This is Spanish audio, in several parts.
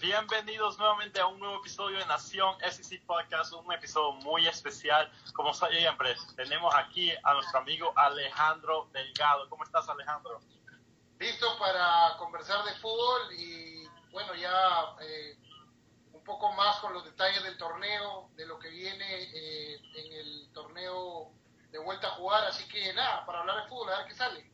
Bienvenidos nuevamente a un nuevo episodio de Nación SEC Podcast, un episodio muy especial. Como siempre, tenemos aquí a nuestro amigo Alejandro Delgado. ¿Cómo estás, Alejandro? Listo para conversar de fútbol y, bueno, ya eh, un poco más con los detalles del torneo, de lo que viene eh, en el torneo de vuelta a jugar. Así que, nada, para hablar de fútbol, a ver qué sale.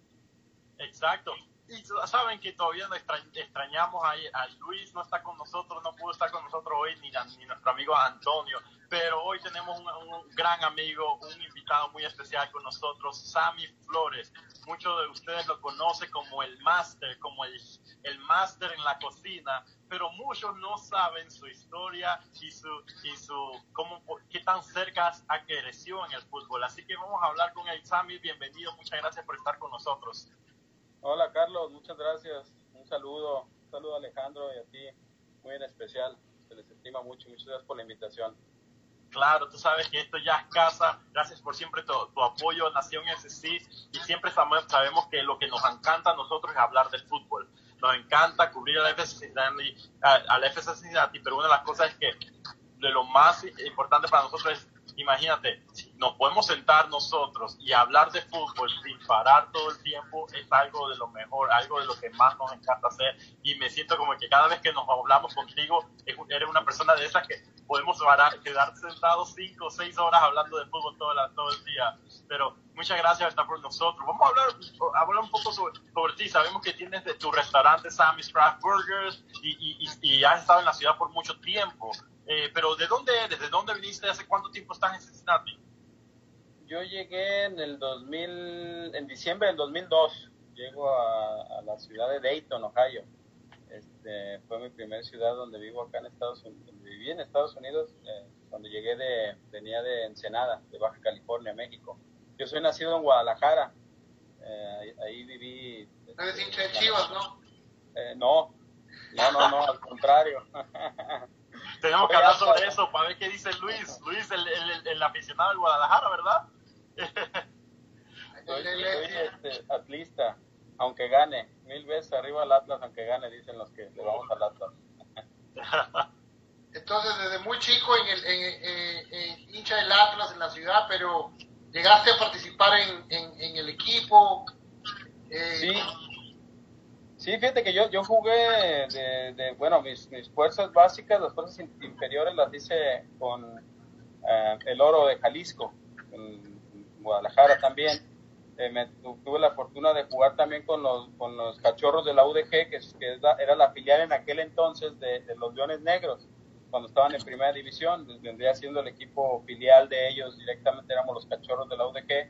Exacto y saben que todavía no extrañamos a, a, Luis, no está con nosotros, no pudo estar con nosotros hoy, ni, ni nuestro amigo Antonio, pero hoy tenemos un, gran amigo, un invitado muy especial con nosotros, Sammy Flores. Muchos de ustedes lo conocen como el máster, como el, el máster en la cocina, pero muchos no saben su historia y su, y su cómo, qué tan cerca ha crecido en el fútbol. Así que vamos a hablar con él. Sammy, bienvenido, muchas gracias por estar con nosotros. Hola Carlos, muchas gracias. Un saludo, un saludo Alejandro y a ti, muy en especial. Se les estima mucho muchas gracias por la invitación. Claro, tú sabes que esto ya es casa. Gracias por siempre tu, apoyo Nación SC y siempre sabemos que lo que nos encanta a nosotros es hablar de fútbol. Nos encanta cubrir al FC Cincinnati, FC pero una de las cosas es que de lo más importante para nosotros es imagínate, nos podemos sentar nosotros y hablar de fútbol sin parar todo el tiempo es algo de lo mejor, algo de lo que más nos encanta hacer y me siento como que cada vez que nos hablamos contigo eres una persona de esas que podemos parar, quedar sentados cinco o seis horas hablando de fútbol todo, todo el día. Pero muchas gracias por estar por nosotros. Vamos a hablar, hablar un poco sobre, sobre, ti. Sabemos que tienes de tu restaurante Sammy's Craft Burgers y, y, y has estado en la ciudad por mucho tiempo. Eh, pero ¿de dónde eres? ¿De dónde viniste? ¿Hace cuánto tiempo estás en Cincinnati? Yo llegué en el 2000, en diciembre del 2002. Llego a, la ciudad de Dayton, Ohio. Este, fue mi primera ciudad donde vivo acá en Estados Unidos. Donde viví en Estados Unidos eh, cuando llegué de, venía de Ensenada, de Baja California, México. Yo soy nacido en Guadalajara. Eh, ahí, viví. ¿Eres hincha de Chivas, no? no, no, no, no, al contrario. Tenemos que hablar sobre eso para ver qué dice Luis. Luis, el, el, el aficionado del Guadalajara, ¿verdad? soy, este, atlista, aunque gane. Mil veces arriba al Atlas, aunque gane, dicen los que le vamos al Atlas. Entonces, desde muy chico en el en, hincha del Atlas en la ciudad, pero llegaste a participar en, en el equipo. Eh, sí, Sí, fíjate que yo, yo jugué de, bueno, mis, mis fuerzas básicas, las fuerzas inferiores las hice con eh, el oro de Jalisco, en Guadalajara también. Eh, tuve la fortuna de jugar también con los, con los cachorros de la UDG, que, que era la filial en aquel entonces de, de, los Leones Negros, cuando estaban en primera división, vendría siendo el equipo filial de ellos, directamente éramos los cachorros de la UDG,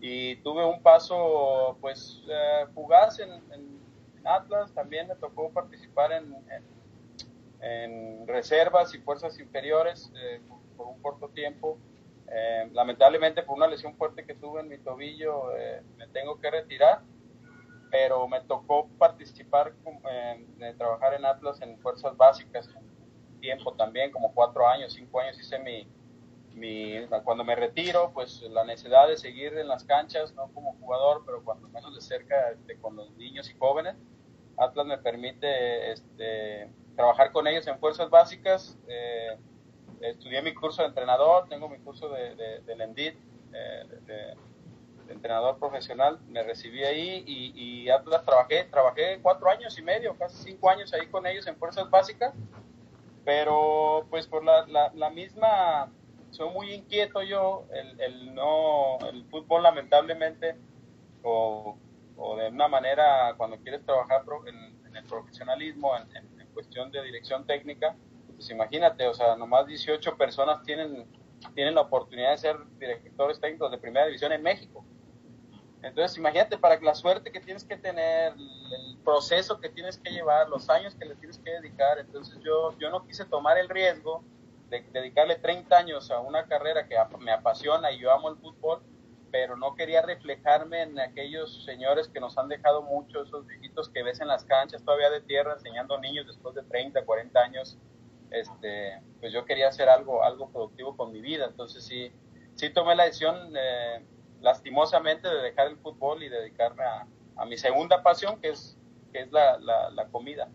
y tuve un paso pues eh, fugaz en Atlas, también me tocó participar en, reservas y fuerzas inferiores eh, por, un corto tiempo. Eh, lamentablemente por una lesión fuerte que tuve en mi tobillo eh, me tengo que retirar, pero me tocó participar, de trabajar en Atlas en fuerzas básicas, tiempo también, como cuatro años, cinco años hice mi, mi, cuando me retiro, pues la necesidad de seguir en las canchas, no como jugador, pero cuando menos de cerca este, con los niños y jóvenes, Atlas me permite este, trabajar con ellos en fuerzas básicas. Eh, estudié mi curso de entrenador, tengo mi curso de, de, de eh, de, entrenador profesional, me recibí ahí y, Atlas trabajé, trabajé cuatro años y medio, casi cinco años ahí con ellos en fuerzas básicas, pero pues por la, la, misma, soy muy inquieto yo, el, el, no, el fútbol lamentablemente, o o de una manera cuando quieres trabajar en, el profesionalismo, en, cuestión de dirección técnica, pues imagínate, o sea, nomás 18 personas tienen, tienen la oportunidad de ser directores técnicos de primera división en México. Entonces, imagínate para la suerte que tienes que tener, el proceso que tienes que llevar, los años que le tienes que dedicar. Entonces, yo, yo no quise tomar el riesgo de dedicarle 30 años a una carrera que me apasiona y yo amo el fútbol pero no quería reflejarme en aquellos señores que nos han dejado mucho, esos viejitos que ves en las canchas todavía de tierra enseñando niños después de 30, 40 años. Este, pues yo quería hacer algo, algo productivo con mi vida, entonces sí, sí tomé la decisión eh, lastimosamente de dejar el fútbol y dedicarme a, mi segunda pasión, que es, que es la, la, comida.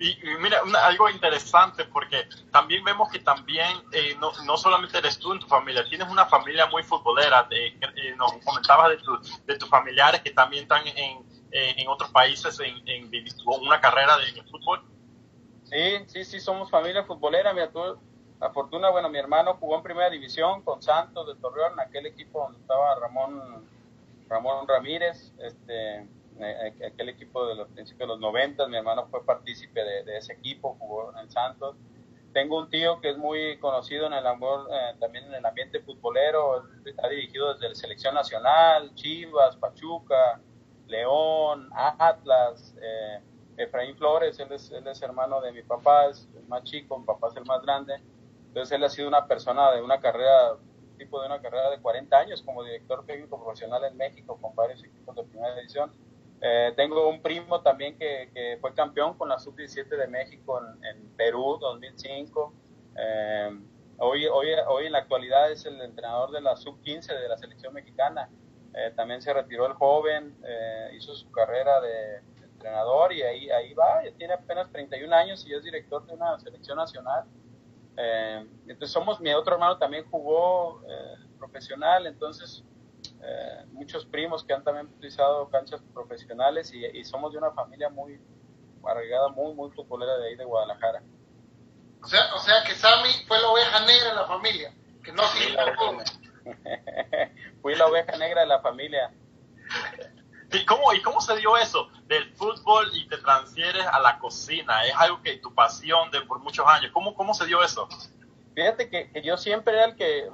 Y, mira, algo interesante porque también vemos que también eh, no, no, solamente eres tú en tu familia, tienes una familia muy futbolera. De, eh, nos comentabas de, tu, de tus familiares que también están en, en otros países en, en, una carrera de fútbol. Sí, sí, sí, somos familia futbolera. Mira, tú, la fortuna, bueno, mi hermano jugó en primera división con Santos de Torreón, aquel equipo donde estaba Ramón, Ramón Ramírez, este aquel equipo de los principios de los 90, mi hermano fue partícipe de, ese equipo, jugó en Santos. Tengo un tío que es muy conocido en el amor, eh, también en el ambiente futbolero, ha dirigido desde la selección nacional, Chivas, Pachuca, León, Atlas, Efraín Flores, él es, él es hermano de mi papá, es el más chico, mi papá es el más grande. Entonces él ha sido una persona de una carrera, tipo de una carrera de 40 años como director técnico profesional en México con varios equipos de primera edición eh, tengo un primo también que, que fue campeón con la Sub-17 de México en, en Perú 2005. Eh, hoy, hoy, hoy en la actualidad es el entrenador de la Sub-15 de la selección mexicana. Eh, también se retiró el joven, hizo su carrera de, entrenador y ahí, ahí va, ya tiene apenas 31 años y es director de una selección nacional. entonces somos, mi otro hermano también jugó profesional, entonces eh, muchos primos que han también utilizado canchas profesionales y, somos de una familia muy arraigada, muy, muy futbolera de ahí de Guadalajara. O sea, o sea que Sammy fue la oveja negra de la familia, que no Fui la oveja negra de la familia. ¿Y cómo, ¿Y cómo se dio eso del fútbol y te transfieres a la cocina? Es algo que tu pasión de por muchos años. ¿Cómo, cómo se dio eso? Fíjate que, que yo siempre era el que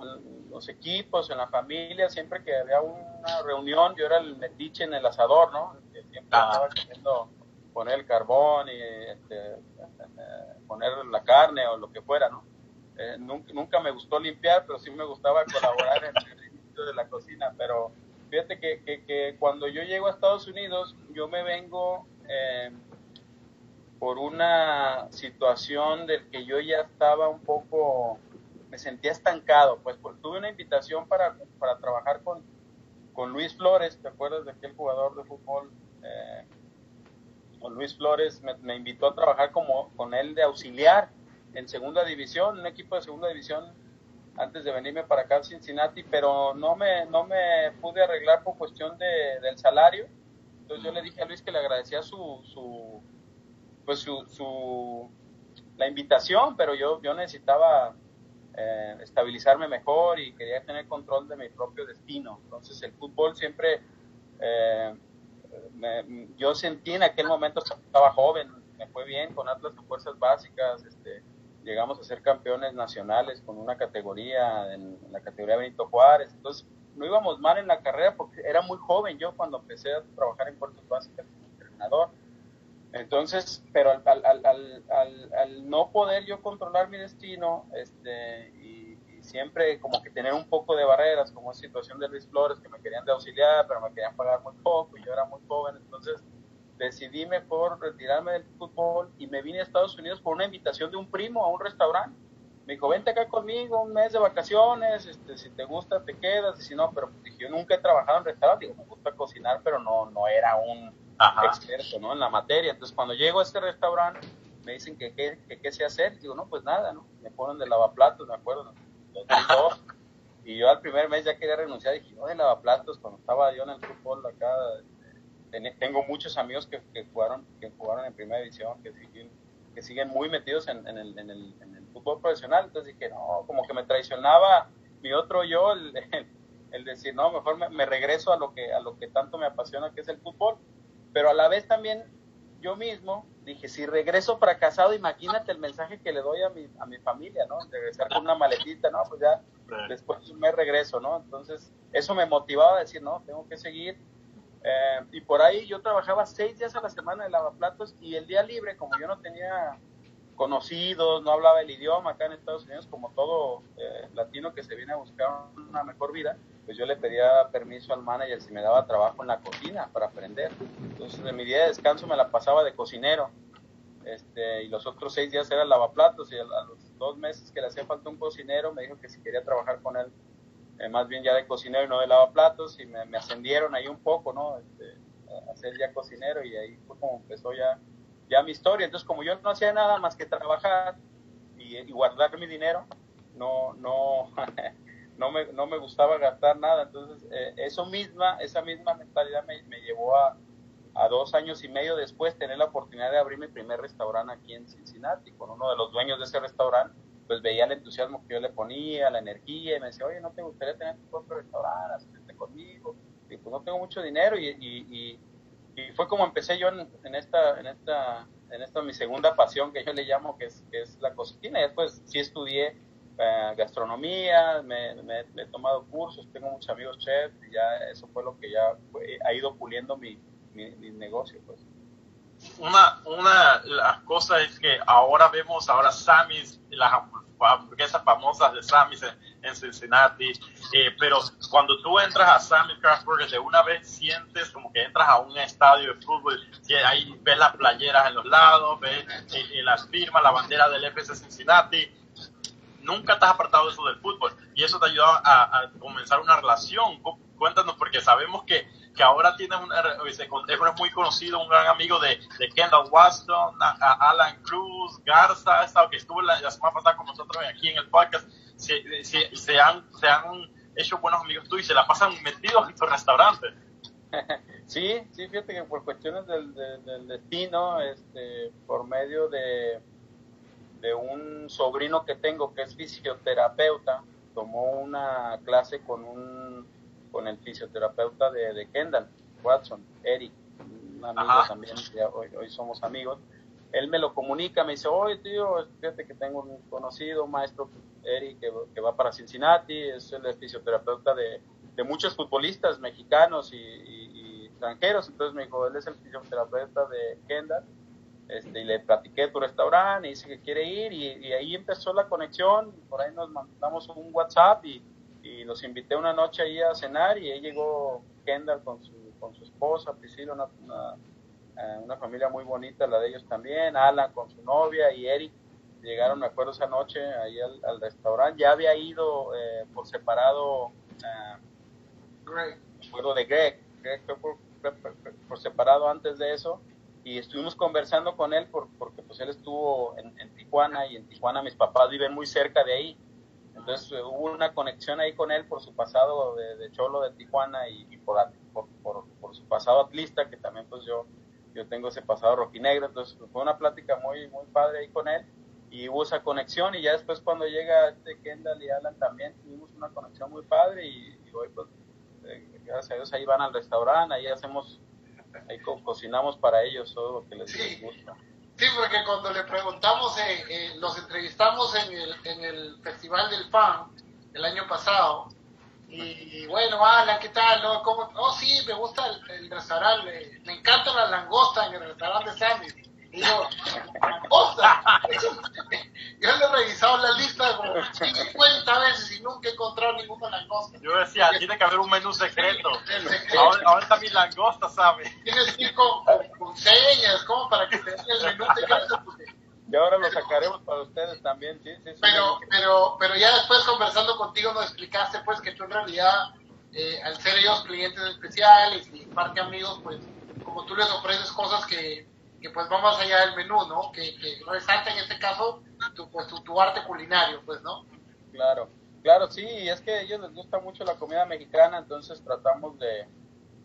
los equipos, en la familia, siempre que había una reunión, yo era el metiche en el asador, ¿no? Que siempre ah. estaba queriendo poner el carbón y este, poner la carne o lo que fuera, ¿no? Eh, nunca, nunca, me gustó limpiar, pero sí me gustaba colaborar en el inicio de la cocina. Pero fíjate que, que, cuando yo llego a Estados Unidos, yo me vengo eh, por una situación del que yo ya estaba un poco me sentía estancado, pues, pues tuve una invitación para, para trabajar con, con Luis Flores, ¿te acuerdas de aquel jugador de fútbol? Eh, con Luis Flores me, invitó a trabajar como, con él de auxiliar en segunda división, un equipo de segunda división antes de venirme para acá a Cincinnati, pero no me, no me pude arreglar por cuestión de, del salario. Entonces yo le dije a Luis que le agradecía su, su pues su, su, la invitación, pero yo, yo necesitaba eh, estabilizarme mejor y quería tener control de mi propio destino. Entonces el fútbol siempre, eh, yo sentí en aquel momento, estaba joven, me fue bien con Atlas de Fuerzas Básicas, este, llegamos a ser campeones nacionales con una categoría, en, la categoría Benito Juárez, entonces no íbamos mal en la carrera porque era muy joven yo cuando empecé a trabajar en Fuerzas Básicas como entrenador entonces, pero al, no poder yo controlar mi destino, este, y, siempre como que tener un poco de barreras, como la situación de Luis Flores, que me querían de auxiliar, pero me querían pagar muy poco, y yo era muy joven, entonces decidí mejor retirarme del fútbol y me vine a Estados Unidos por una invitación de un primo a un restaurante. Me dijo, vente acá conmigo un mes de vacaciones, este, si te gusta te quedas, y si no, pero dije, yo nunca he trabajado en restaurante, digo, me gusta cocinar, pero no, no era un experto ¿no? en la materia. Entonces, cuando llego a este restaurante, me dicen que qué sé hacer. Digo, no, pues nada, ¿no? Me ponen de lavaplatos, me acuerdo. y yo al primer mes ya quería renunciar. Dije, no, de lavaplatos, cuando estaba yo en el fútbol acá, tengo muchos amigos que, que, jugaron que jugaron en primera división, que siguen, que siguen muy metidos en, en, el, en, el, en el fútbol profesional. Entonces dije, no, como que me traicionaba mi otro yo, el, el, decir, no, mejor me, me, regreso a lo, que, a lo que tanto me apasiona, que es el fútbol pero a la vez también yo mismo dije, si regreso fracasado, imagínate el mensaje que le doy a mi, a mi familia, ¿no? Regresar con una maletita, ¿no? Pues ya después me regreso, ¿no? Entonces, eso me motivaba a decir, no, tengo que seguir. Eh, y por ahí yo trabajaba seis días a la semana de lavaplatos y el día libre, como yo no tenía conocidos, no hablaba el idioma acá en Estados Unidos, como todo eh, latino que se viene a buscar una mejor vida, pues yo le pedía permiso al manager si me daba trabajo en la cocina para aprender. Entonces, en mi día de descanso me la pasaba de cocinero. Este, y los otros seis días era lavaplatos y a, los dos meses que le hacía falta un cocinero me dijo que si quería trabajar con él eh, más bien ya de cocinero y no de lavaplatos y me, ascendieron ahí un poco, ¿no? Este, a ser ya cocinero y ahí fue como empezó ya ya mi historia. Entonces, como yo no hacía nada más que trabajar y, guardar mi dinero, no, no, no, me, no me gustaba gastar nada. Entonces, eh, eso misma, esa misma mentalidad me, me llevó a, a dos años y medio después tener la oportunidad de abrir mi primer restaurante aquí en Cincinnati con uno de los dueños de ese restaurante pues veía el entusiasmo que yo le ponía, la energía, y me decía, oye, ¿no te gustaría tener tu propio restaurante? Asistente conmigo. Y pues no tengo mucho dinero, y, y, y, fue como empecé yo en, esta, en esta, en esta mi segunda pasión que yo le llamo, que es, que es la cocina. Y después sí estudié eh, gastronomía, me, he tomado cursos, tengo muchos amigos chefs, y ya eso fue lo que ya ha ido puliendo mi, mi, negocio, pues. Una, una de las cosas es que ahora vemos ahora Sammy's, las hamburguesas famosas de Sammy's en, Cincinnati, eh, pero cuando tú entras a Sammy's Craft Burger, de una vez sientes como que entras a un estadio de fútbol, y ahí ves las playeras en los lados, ves eh, eh, las firmas, la bandera del FC Cincinnati, nunca has apartado de eso del fútbol, y eso te ha ayudado a, a comenzar una relación. Cuéntanos, porque sabemos que que ahora tiene un, es muy conocido, un gran amigo de, de Kendall Waston, Alan Cruz, Garza, que estuvo la, semana pasada con nosotros aquí en el podcast, se, se, se, han, se han hecho buenos amigos tuyos y se la pasan metidos en tu restaurante. Sí, sí, fíjate que por cuestiones del, del, destino, este, por medio de, de un sobrino que tengo que es fisioterapeuta, tomó una clase con un con el fisioterapeuta de, de Kendall, Watson, Eric, un amigo también, hoy, hoy, somos amigos. Él me lo comunica, me dice, oye tío, fíjate que tengo un conocido, maestro Eric, que, va para Cincinnati, es el fisioterapeuta de, de muchos futbolistas mexicanos y, extranjeros. Entonces me dijo, él es el fisioterapeuta de Kendall. Este, y le platiqué tu restaurante y dice que quiere ir y, y, ahí empezó la conexión, por ahí nos mandamos un WhatsApp y, y los invité una noche ahí a cenar y ahí llegó Kendall con su, con su esposa, Priscila, una, una, eh, familia muy bonita, la de ellos también, Alan con su novia y Eric. Llegaron, me acuerdo, esa noche ahí al, restaurante. Ya había ido eh, por separado, eh, Greg. me acuerdo de Greg, Greg fue por, separado antes de eso y estuvimos conversando con él por, porque pues él estuvo en, Tijuana y en Tijuana mis papás viven muy cerca de ahí entonces eh, hubo una conexión ahí con él por su pasado de, Cholo de Tijuana y, por, su pasado atlista, que también pues yo, yo tengo ese pasado rojinegro. Entonces fue una plática muy, muy padre ahí con él y hubo esa conexión y ya después cuando llega este Kendall y Alan también tuvimos una conexión muy padre y, hoy pues eh, gracias a Dios ahí van al restaurante, ahí hacemos, ahí cocinamos para ellos todo lo que les gusta. Sí, porque cuando le preguntamos, eh, eh, los entrevistamos en el, en el Festival del Fan el año pasado. Y, bueno, Alan, ¿qué tal? No? ¿Cómo? Oh, sí, me gusta el, restaurante. Me encanta la langosta en el restaurante Sandy. Yo, ¡langosta! yo le he revisado la lista como 50 veces y nunca he encontrado ninguna langosta. Yo decía, tiene que haber un menú secreto. Ahora, ahora, está mi langosta, ¿sabes? Tienes que ir con, con, señas, como para que te den el menú secreto. Y ahora lo sacaremos para ustedes también, sí, sí. Pero, pero, pero ya después conversando contigo nos explicaste pues que tú en realidad, eh, al ser ellos clientes especiales y parte amigos, pues como tú les ofreces cosas que que pues va más allá del menú, ¿no? Que, que resalta en este caso tu, pues, tu, arte culinario, pues, ¿no? Claro, claro, sí, y es que a ellos les gusta mucho la comida mexicana, entonces tratamos de,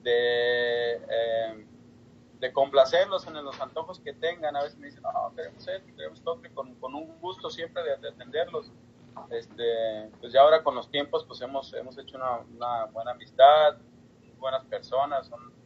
eh, complacerlos en los antojos que tengan. A veces me dicen, no, queremos esto, queremos esto, con, un gusto siempre de, atenderlos. Este, pues ya ahora con los tiempos, pues hemos, hemos hecho una, una buena amistad, buenas personas, son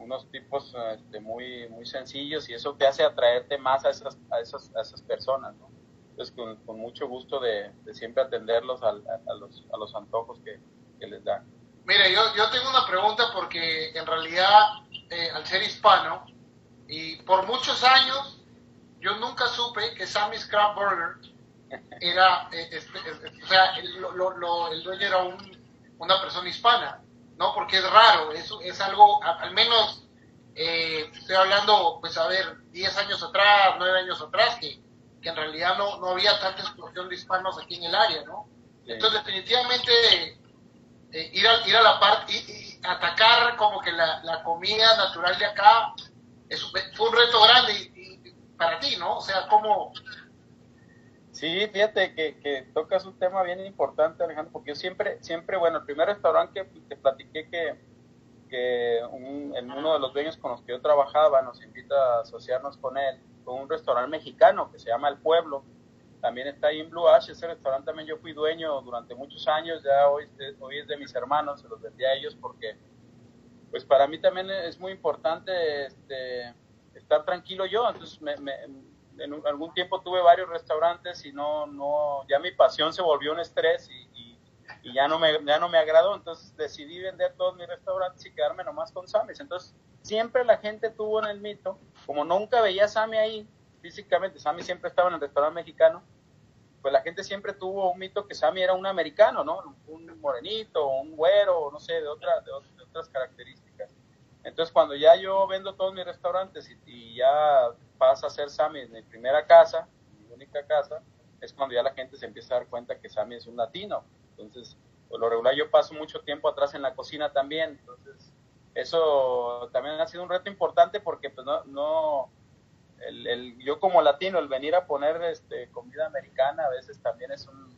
unos tipos este, muy, muy sencillos y eso te hace atraerte más a esas, a esas, a esas personas, ¿no? Entonces, con, mucho gusto de, de siempre atenderlos a, a, los, a los antojos que, que les dan. Mire, yo, yo tengo una pregunta porque en realidad, eh, al ser hispano, y por muchos años, yo nunca supe que Sammy's Crab Burger era, eh, este, o sea, el, lo, lo, el dueño era un, una persona hispana. ¿No? Porque es raro, es, es algo, al menos eh, estoy hablando, pues a ver, 10 años atrás, 9 años atrás, que, que en realidad no, no había tanta explosión de hispanos aquí en el área, ¿no? Entonces, definitivamente, eh, ir, a, ir a la parte y, atacar como que la, la, comida natural de acá es, fue un reto grande. Y, cómo... Sí, fíjate que, que tocas un tema bien importante, Alejandro, porque yo siempre, siempre, bueno, el primer restaurante que te platiqué que, que en uno de los dueños con los que yo trabajaba nos invita a asociarnos con él, con un restaurante mexicano que se llama El Pueblo. También está ahí en Blue Ash, ese restaurante también yo fui dueño durante muchos años, ya hoy, hoy es de mis hermanos, se los vendí a ellos porque, pues para mí también es muy importante este, estar tranquilo yo, entonces me, en algún tiempo tuve varios restaurantes y no, no, ya mi pasión se volvió un estrés y, y ya no me ya no me agradó, entonces decidí vender todos mis restaurantes y quedarme nomás con Sammy's. Entonces, siempre la gente tuvo en el mito, como nunca veía a Sammy ahí físicamente, Sammy siempre estaba en el restaurante mexicano, pues la gente siempre tuvo un mito que Sammy era un americano, ¿no? Un morenito, un güero, no sé, de, otra, de, otras características. Entonces, cuando ya yo vendo todos mis restaurantes y, y ya pasa a ser Sammy mi primera casa, mi única casa, es cuando ya la gente se empieza a dar cuenta que Sammy es un latino. Entonces, por lo regular yo paso mucho tiempo atrás en la cocina también, entonces eso también ha sido un reto importante porque pues no, no el, yo como latino, el venir a poner este, comida americana a veces también es un,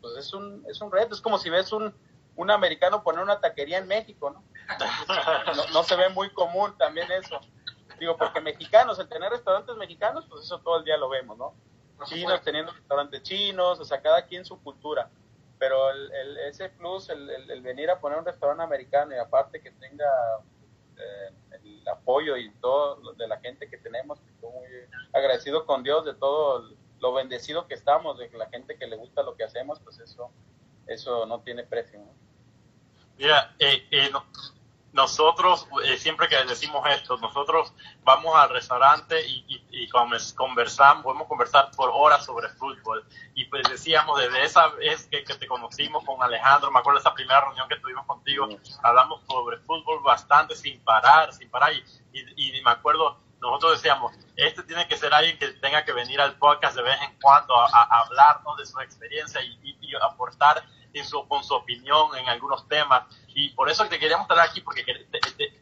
pues es un, es un reto, es como si ves un, un americano poner una taquería en México, ¿no? ¿no? se ve muy común también eso. Digo, porque mexicanos, el tener restaurantes mexicanos, pues eso todo el día lo vemos, ¿no? Chinos teniendo restaurantes chinos, o sea, cada quien su cultura pero el, el, ese plus, el, el, venir a poner un restaurante americano y aparte que tenga eh, el apoyo y todo de la gente que tenemos, estoy muy agradecido con Dios de todo lo bendecido que estamos, de la gente que le gusta lo que hacemos, pues eso, eso no tiene precio. ¿no? Mira, eh, eh, nosotros, eh, siempre que decimos esto, nosotros vamos al restaurante y, y, conversamos, podemos conversar por horas sobre fútbol. Y pues decíamos, desde esa vez que, te conocimos con Alejandro, me acuerdo de esa primera reunión que tuvimos contigo, hablamos sobre fútbol bastante sin parar, sin parar. Y, y, me acuerdo, nosotros decíamos, este tiene que ser alguien que tenga que venir al podcast de vez en cuando a, a hablarnos de su experiencia y, aportar con su opinión en algunos temas. Y por eso te queríamos traer aquí, porque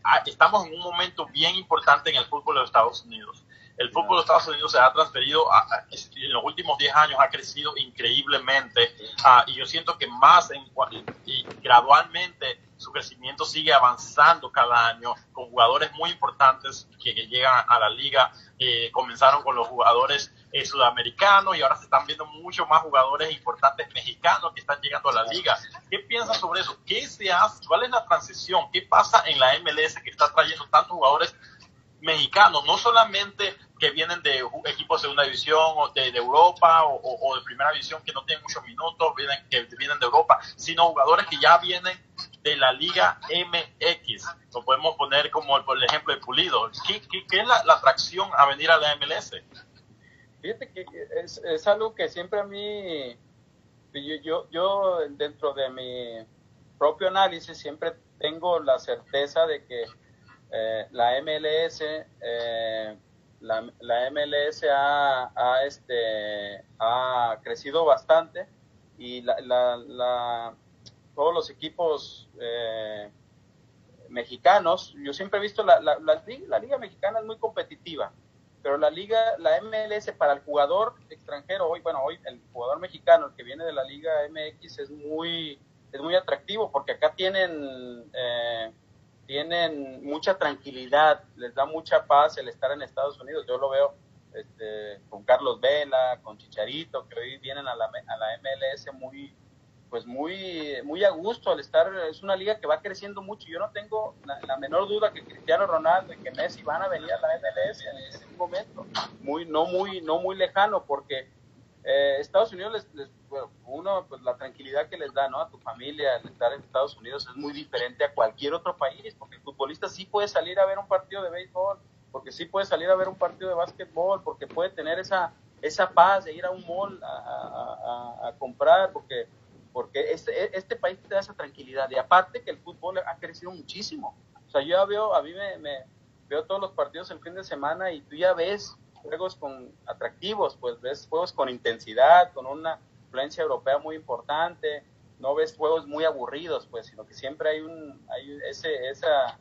ah, estamos en un momento bien importante en el fútbol de los Estados Unidos. El fútbol de Estados Unidos se ha transferido, en los últimos 10 años ha crecido increíblemente ah, y yo siento que más y gradualmente su crecimiento sigue avanzando cada año con jugadores muy importantes que, llegan a la liga. Eh, comenzaron con los jugadores eh, sudamericanos y ahora se están viendo mucho más jugadores importantes mexicanos que están llegando a la liga. ¿Qué piensas sobre eso? ¿Qué se hace? ¿Cuál es la transición? ¿Qué pasa en la MLS que está trayendo tantos jugadores mexicanos? No solamente que vienen de equipos de segunda división o de, Europa o, de primera división que no tienen muchos minutos, vienen, que vienen de Europa, sino jugadores que ya vienen de la Liga MX. Lo podemos poner como el, ejemplo de Pulido. ¿Qué, qué, es la, atracción a venir a la MLS? Fíjate que es, es algo que siempre a mí, yo, yo, yo dentro de mi propio análisis siempre tengo la certeza de que eh, la MLS eh, la, la MLS ha, ha, este, ha crecido bastante y la, la, todos los equipos eh, mexicanos, yo siempre he visto la, la, la, liga mexicana es muy competitiva, pero la liga, la MLS para el jugador extranjero, hoy, bueno, hoy el jugador mexicano, el que viene de la liga MX es muy, es muy atractivo porque acá tienen... Eh, tienen mucha tranquilidad, les da mucha paz el estar en Estados Unidos. Yo lo veo este, con Carlos Vela, con Chicharito, que hoy vienen a la, a la MLS muy, pues muy, muy a gusto al estar. Es una liga que va creciendo mucho. Yo no tengo la, menor duda que Cristiano Ronaldo y que Messi van a venir a la MLS en ese momento, muy, no muy, no muy lejano, porque eh, Estados Unidos les, uno pues la tranquilidad que les da no a tu familia el estar en Estados Unidos es muy diferente a cualquier otro país porque el futbolista sí puede salir a ver un partido de béisbol porque sí puede salir a ver un partido de básquetbol porque puede tener esa esa paz de ir a un mall a, comprar porque porque este, este país te da esa tranquilidad. Y aparte que el fútbol ha crecido muchísimo. O sea yo ya veo a mí me, me veo todos los partidos el fin de semana y tú ya ves juegos con atractivos, pues ves juegos con intensidad, con una influencia europea muy importante, no ves juegos muy aburridos, pues, sino que siempre hay un, hay ese, esa,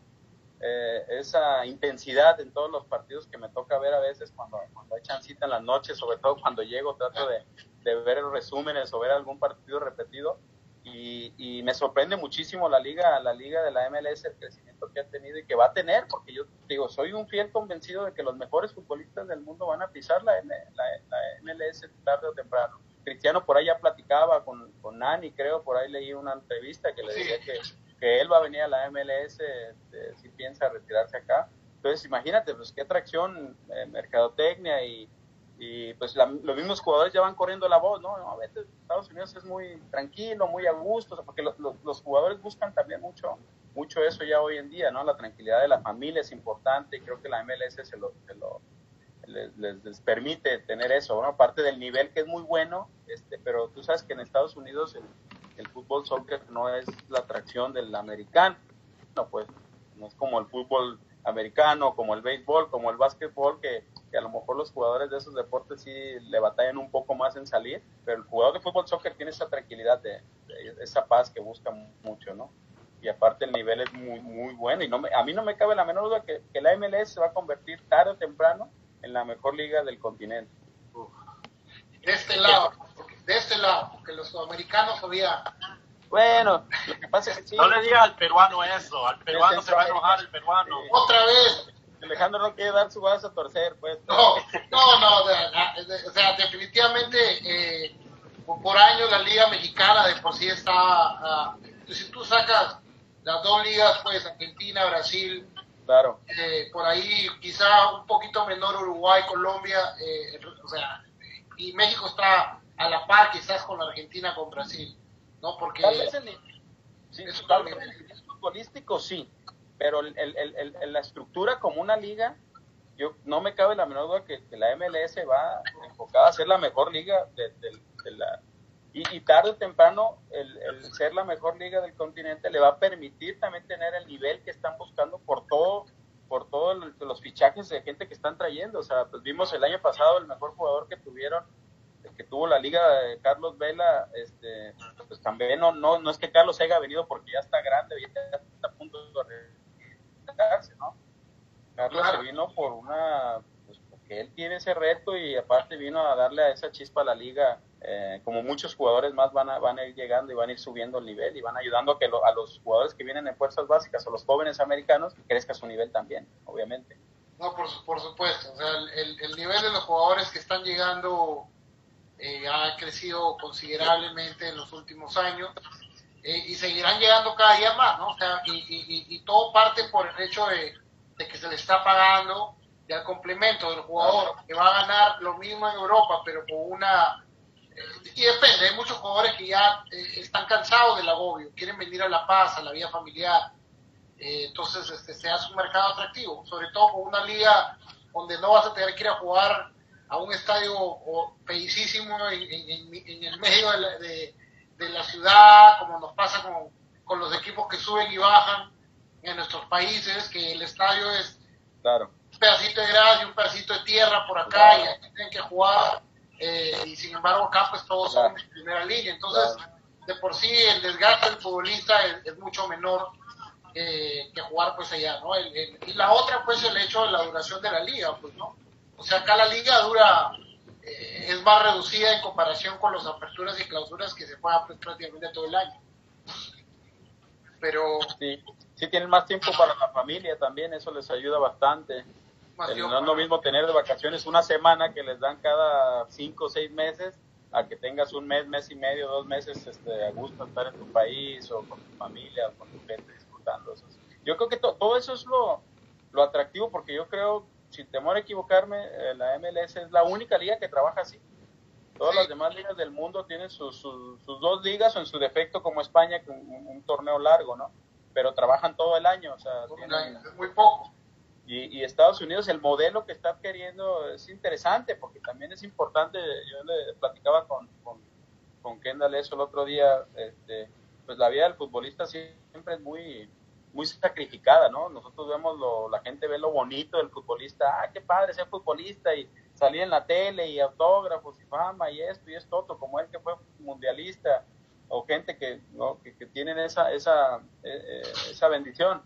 eh, esa intensidad en todos los partidos que me toca ver a veces cuando, cuando echan cita en las noches, sobre todo cuando llego, trato de, de ver resúmenes o ver algún partido repetido. Y, y, me sorprende muchísimo la liga, la liga de la MLS, el crecimiento que ha tenido y que va a tener, porque yo digo, soy un fiel convencido de que los mejores futbolistas del mundo van a pisar la, la, la MLS tarde o temprano. Cristiano por ahí ya platicaba con, con Nani, creo, por ahí leí una entrevista que le decía que que él va a venir a la MLS este, si piensa retirarse acá. Entonces, imagínate, pues qué atracción, eh, mercadotecnia y, y pues los mismos jugadores ya van corriendo la voz, ¿no? no Estados Unidos es muy tranquilo, muy a gusto, porque los, los, jugadores buscan también mucho, mucho eso ya hoy en día, ¿no? La tranquilidad de la familia es importante y creo que la MLS se lo, se lo les, les, permite tener eso, ¿no? Aparte del nivel que es muy bueno, este, pero tú sabes que en Estados Unidos el fútbol soccer no es la atracción del americano, no, pues no es como el fútbol americano, como el béisbol, como el básquetbol, que, a lo mejor los jugadores de esos deportes sí le batallan un poco más en salir, pero el jugador de fútbol soccer tiene esa tranquilidad, de, esa paz que busca mucho, ¿no? Y aparte el nivel es muy, muy bueno y no a mí no me cabe la menor duda que, que la MLS se va a convertir tarde o temprano en la mejor liga del continente. De este lado, de este lado, porque los sudamericanos había... Bueno, lo que pasa es que sí. No le digas al peruano eso, al peruano se va a enojar el peruano. Otra vez. Alejandro no quiere dar su brazo a torcer, pues. No, no, no, o sea, definitivamente eh, por años la Liga Mexicana de por sí está, uh, si tú sacas las dos ligas, pues Argentina, Brasil, claro. Eh, por ahí quizá un poquito menor Uruguay, Colombia, eh, o sea, y México está a la par quizás con la Argentina, con Brasil, ¿no? Porque... Tal vez el, sí, tal vez el futbolístico sí, pero el, el, el, la estructura como una liga, yo no me cabe la menor duda que, la MLS va enfocada a ser la mejor liga de, de, la... Y, y, tarde o temprano el, ser la mejor liga del continente le va a permitir también tener el nivel que están buscando por todo por todos los fichajes de gente que están trayendo. O sea, pues vimos el año pasado el mejor jugador que tuvieron que tuvo la liga de Carlos Vela, este, pues también no, no, no es que Carlos haya venido porque ya está grande, ya está a punto de retirarse, ¿no? Carlos se vino por una, pues porque él tiene ese reto y aparte vino a darle a esa chispa a la liga, eh, como muchos jugadores más van a, van a ir llegando y van a ir subiendo el nivel y van ayudando a que a los jugadores que vienen en fuerzas básicas o los jóvenes americanos crezca su nivel también, obviamente. No, por, por supuesto. O sea, el, el nivel de los jugadores que están llegando eh, ha crecido considerablemente en los últimos años eh, y seguirán llegando cada día más, ¿no? Y, todo parte por el hecho de, que se le está pagando y al complemento del jugador que va a ganar lo mismo en Europa, pero con una... Eh, y depende, hay muchos jugadores que ya están cansados del agobio, quieren venir a la paz, a la vida familiar. entonces este, se hace un mercado atractivo, sobre todo con una liga donde no vas a tener que ir a jugar a un estadio feicísimo en, en, el medio de la, de, la, ciudad, como nos pasa con, con, los equipos que suben y bajan en nuestros países, que el estadio es claro. un pedacito de grasa y un pedacito de tierra por acá y aquí tienen que jugar, eh, y sin embargo acá pues todos son de primera línea, entonces de por sí el desgaste del futbolista es, mucho menor eh, que jugar pues allá, ¿no? y la otra pues el hecho de la duración de la liga, pues, ¿no? O sea, acá la liga dura, eh, es más reducida en comparación con las aperturas y clausuras que se juegan pues, prácticamente todo el año. Pero... Sí, sí tienen más tiempo para la familia también, eso les ayuda bastante. no es lo mismo tener de vacaciones una semana que les dan cada cinco o seis meses a que tengas un mes, mes y medio, dos meses este, a gusto estar en tu país o con tu familia o con tu gente disfrutando. Eso. Yo creo que todo eso es lo, lo atractivo porque yo creo sin temor a equivocarme, eh, la MLS es la única liga que trabaja así. Todas las demás ligas del mundo tienen sus, sus, dos ligas o en su defecto como España, con un, torneo largo, ¿no? Pero trabajan todo el año, o sea, es muy poco. Y, y, Estados Unidos, el modelo que está adquiriendo es interesante, porque también es importante, yo le platicaba con, con, con Kendall eso el otro día, este, pues la vida del futbolista siempre es muy, muy sacrificada, ¿no? Nosotros vemos lo, la gente ve lo bonito del futbolista, ah, qué padre ser futbolista y salir en la tele y autógrafos y fama y esto y esto otro, como él que fue mundialista o gente que, ¿no? que, tienen esa, esa, eh, eh, esa bendición.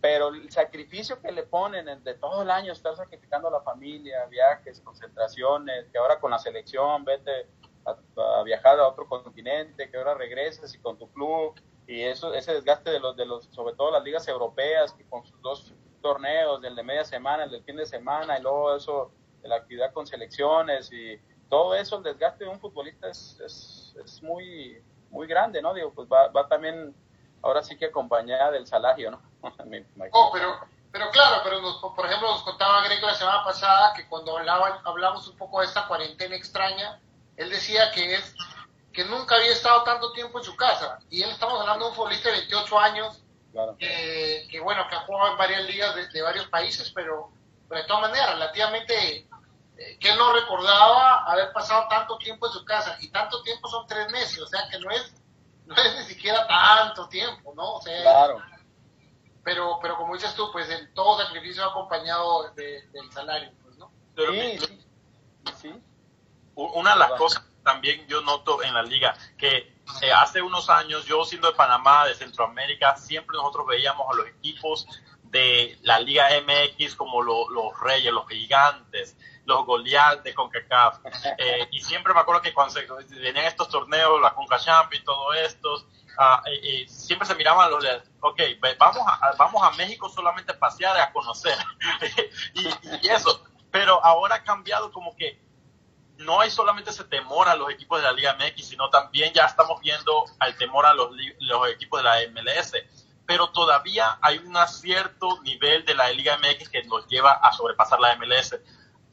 pero el sacrificio que le ponen de todo el año, estar sacrificando a la familia, viajes, concentraciones, que ahora con la selección vete a, viajar a otro continente, que ahora regreses y con tu club, y eso ese desgaste de los, de los sobre todo las ligas europeas, que con sus dos torneos, el de media semana, el del fin de semana, y luego eso, de la actividad con selecciones, y todo eso, el desgaste de un futbolista es, es, es muy, muy grande, ¿no? Digo, pues va, va también ahora sí que acompañada del salario, ¿no? oh, pero, pero claro, pero por ejemplo nos contaba Greco la semana pasada que cuando hablaba, hablamos un poco de esta cuarentena extraña, él decía que es que nunca había estado tanto tiempo en su casa. Y él estamos hablando de un futbolista de 28 años, que bueno, que ha jugado en varias ligas de, varios países, pero, de todas maneras, relativamente, eh, que él no recordaba haber pasado tanto tiempo en su casa. Y tanto tiempo son tres meses, o sea que no es no es ni siquiera tanto tiempo, ¿no? O sea, claro. Pero, pero como dices tú, pues el todo sacrificio acompañado del salario, pues, ¿no? sí, sí, sí. Una de las cosas también yo noto en la liga que eh, hace unos años, yo siendo de Panamá, de Centroamérica, siempre nosotros veíamos a los equipos de la Liga MX como los reyes, los gigantes, los Goliath de CONCACAF. Eh, y siempre me acuerdo que cuando se, venían estos torneos, la CONCA y todo esto, ah, siempre se miraban los ok, vamos a, vamos a México solamente a pasear y a conocer. y, eso. Pero ahora ha cambiado como que no hay solamente ese temor a los equipos de la Liga MX, sino también ya estamos viendo al temor a los, los equipos de la MLS. Pero todavía hay un cierto nivel de la Liga MX que nos lleva a sobrepasar la MLS.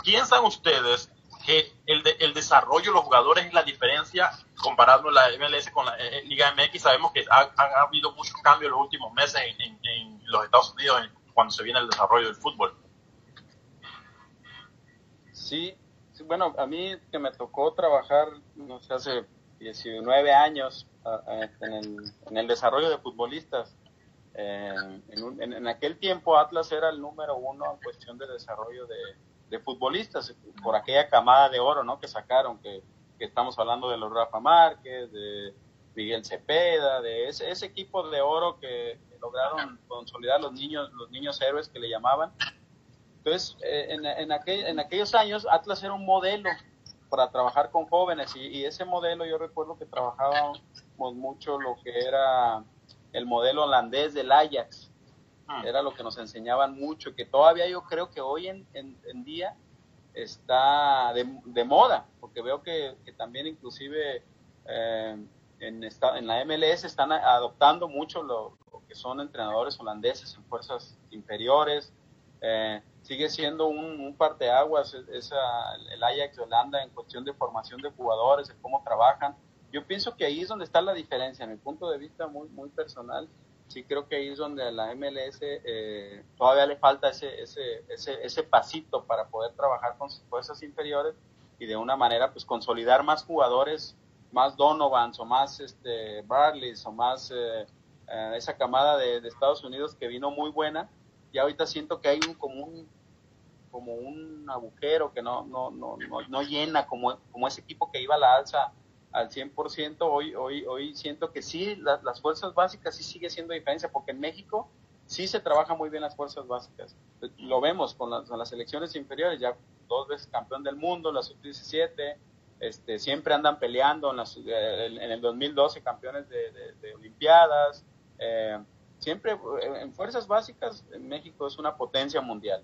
¿Piensan ustedes que el, el desarrollo de los jugadores es la diferencia comparando la MLS con la eh, Liga MX? Sabemos que ha, habido muchos cambios en los últimos meses en, los Estados Unidos cuando se viene el desarrollo del fútbol. Sí, bueno, a mí que me tocó trabajar, no sé, hace 19 años en, el, en el desarrollo de futbolistas. Eh, en, en, aquel tiempo Atlas era el número uno en cuestión de desarrollo de, futbolistas, por aquella camada de oro ¿no? que sacaron, que, estamos hablando de los Rafa Márquez, de Miguel Cepeda, de ese, ese equipo de oro que, lograron consolidar los niños, los niños héroes que le llamaban. Entonces, eh, en, en, aquel, en aquellos años Atlas era un modelo para trabajar con jóvenes y, y, ese modelo yo recuerdo que trabajábamos mucho lo que era el modelo holandés del Ajax, Ah. Era lo que nos enseñaban mucho, que todavía yo creo que hoy en, en, día está de, moda, porque veo que, también inclusive eh, en, esta, en la MLS están adoptando mucho lo, que son entrenadores holandeses en fuerzas inferiores. Eh, sigue siendo un, parteaguas esa, el Ajax de Holanda en cuestión de formación de jugadores, de cómo trabajan. Yo pienso que ahí es donde está la diferencia, en mi punto de vista muy, muy personal sí creo que ahí es donde a la MLS eh, todavía le falta ese, ese, ese, ese pasito para poder trabajar con sus fuerzas inferiores y de una manera pues consolidar más jugadores, más Donovans o más este, Bradleys o más eh, eh, esa camada de, Estados Unidos que vino muy buena y ahorita siento que hay un como un como un agujero que no, no, no, no, no llena como, como ese equipo que iba a la alza al 100%, hoy, hoy, hoy siento que sí, las fuerzas básicas sí sigue siendo diferencia, porque en México sí se trabaja muy bien las fuerzas básicas. Lo vemos con las, las selecciones inferiores, ya dos veces campeón del mundo, la sub-17, este, siempre andan peleando en, las, eh, en, el 2012 campeones de, Olimpiadas. Eh, siempre eh, en fuerzas básicas México es una potencia mundial.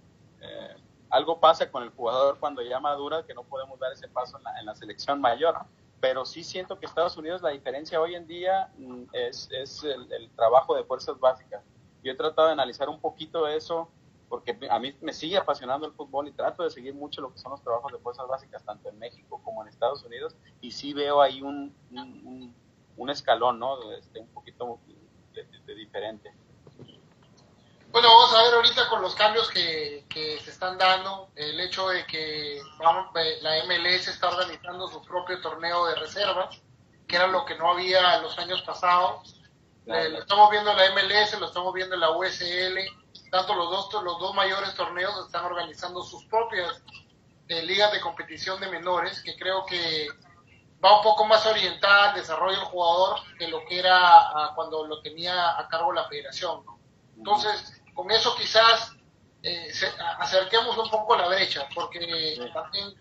algo pasa con el jugador cuando ya madura que no podemos dar ese paso en la, en la selección mayor pero sí siento que Estados Unidos la diferencia hoy en día mm, es, es el, trabajo de fuerzas básicas. Yo he tratado de analizar un poquito eso porque a mí me sigue apasionando el fútbol y trato de seguir mucho lo que son los trabajos de fuerzas básicas, tanto en México como en Estados Unidos, y sí veo ahí un, un, escalón, ¿no? Este, un poquito de diferente. Bueno, vamos a ver ahorita con los cambios que, se están dando, el hecho de que eh, la MLS está organizando su propio torneo de reservas, que era lo que no había los años pasados. Eh, lo estamos viendo en la MLS, lo estamos viendo en la USL, tanto los dos, los dos mayores torneos están organizando sus propias eh, ligas de competición de menores, que creo que va un poco más orientada al desarrollo del jugador que lo que era ah, cuando lo tenía a cargo la federación. Entonces, con eso quizás eh, acerquemos un poco la brecha, porque también,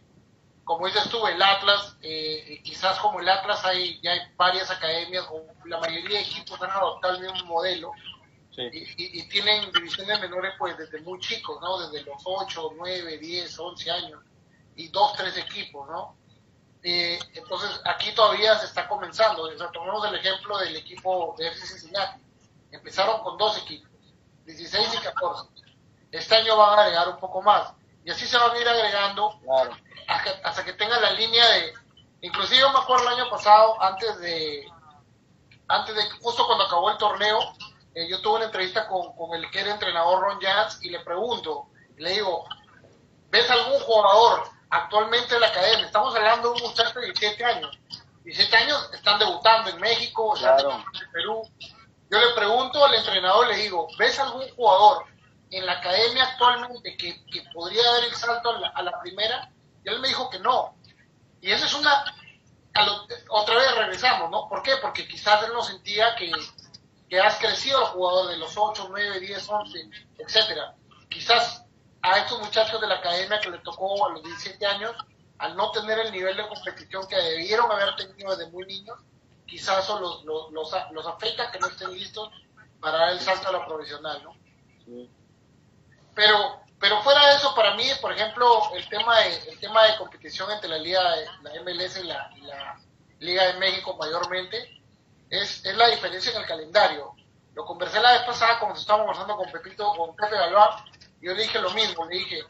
como dices tú, el Atlas, eh, quizás como el Atlas hay, ya hay varias academias, o la mayoría de equipos han adoptado el mismo modelo, y, tienen divisiones menores pues desde muy chicos, ¿no? Desde los 8, 9, 10, 11 años, y dos, tres equipos, ¿no? Eh, entonces aquí todavía se está comenzando. tomamos el ejemplo del equipo de FC Cincinnati. Empezaron con dos equipos, 16 y 14. Este año van a agregar un poco más. Y así se van a ir agregando hasta, que tengan la línea de... Inclusive me acuerdo el año pasado, antes de... Antes de, justo cuando acabó el torneo, eh, yo tuve una entrevista con, con, el que era entrenador Ron Jazz y le pregunto, le digo, ¿ves algún jugador actualmente en la academia? Estamos hablando de un muchacho de 17 años. 17 años están debutando en México, en Perú. Yo le pregunto al entrenador, le digo, ¿ves algún jugador en la academia actualmente que, podría dar el salto a la, primera, y él me dijo que no. Y eso es una, otra vez regresamos, ¿no? ¿Por qué? Porque quizás él no sentía que, que has crecido el jugador de los 8, 9, 10, 11, etcétera. Quizás a estos muchachos de la academia que le tocó a los 17 años, al no tener el nivel de competición que debieron haber tenido desde muy niños, quizás eso los, los, los, los afecta que no estén listos para dar el salto a la profesional, ¿no? Sí. Pero, pero fuera de eso, para mí, por ejemplo, el tema de, el tema de competición entre la Liga, la MLS y la, Liga de México mayormente, es, es la diferencia en el calendario. Lo conversé la vez pasada cuando estábamos conversando con Pepito, con Pepe Galván, yo dije lo mismo, le dije,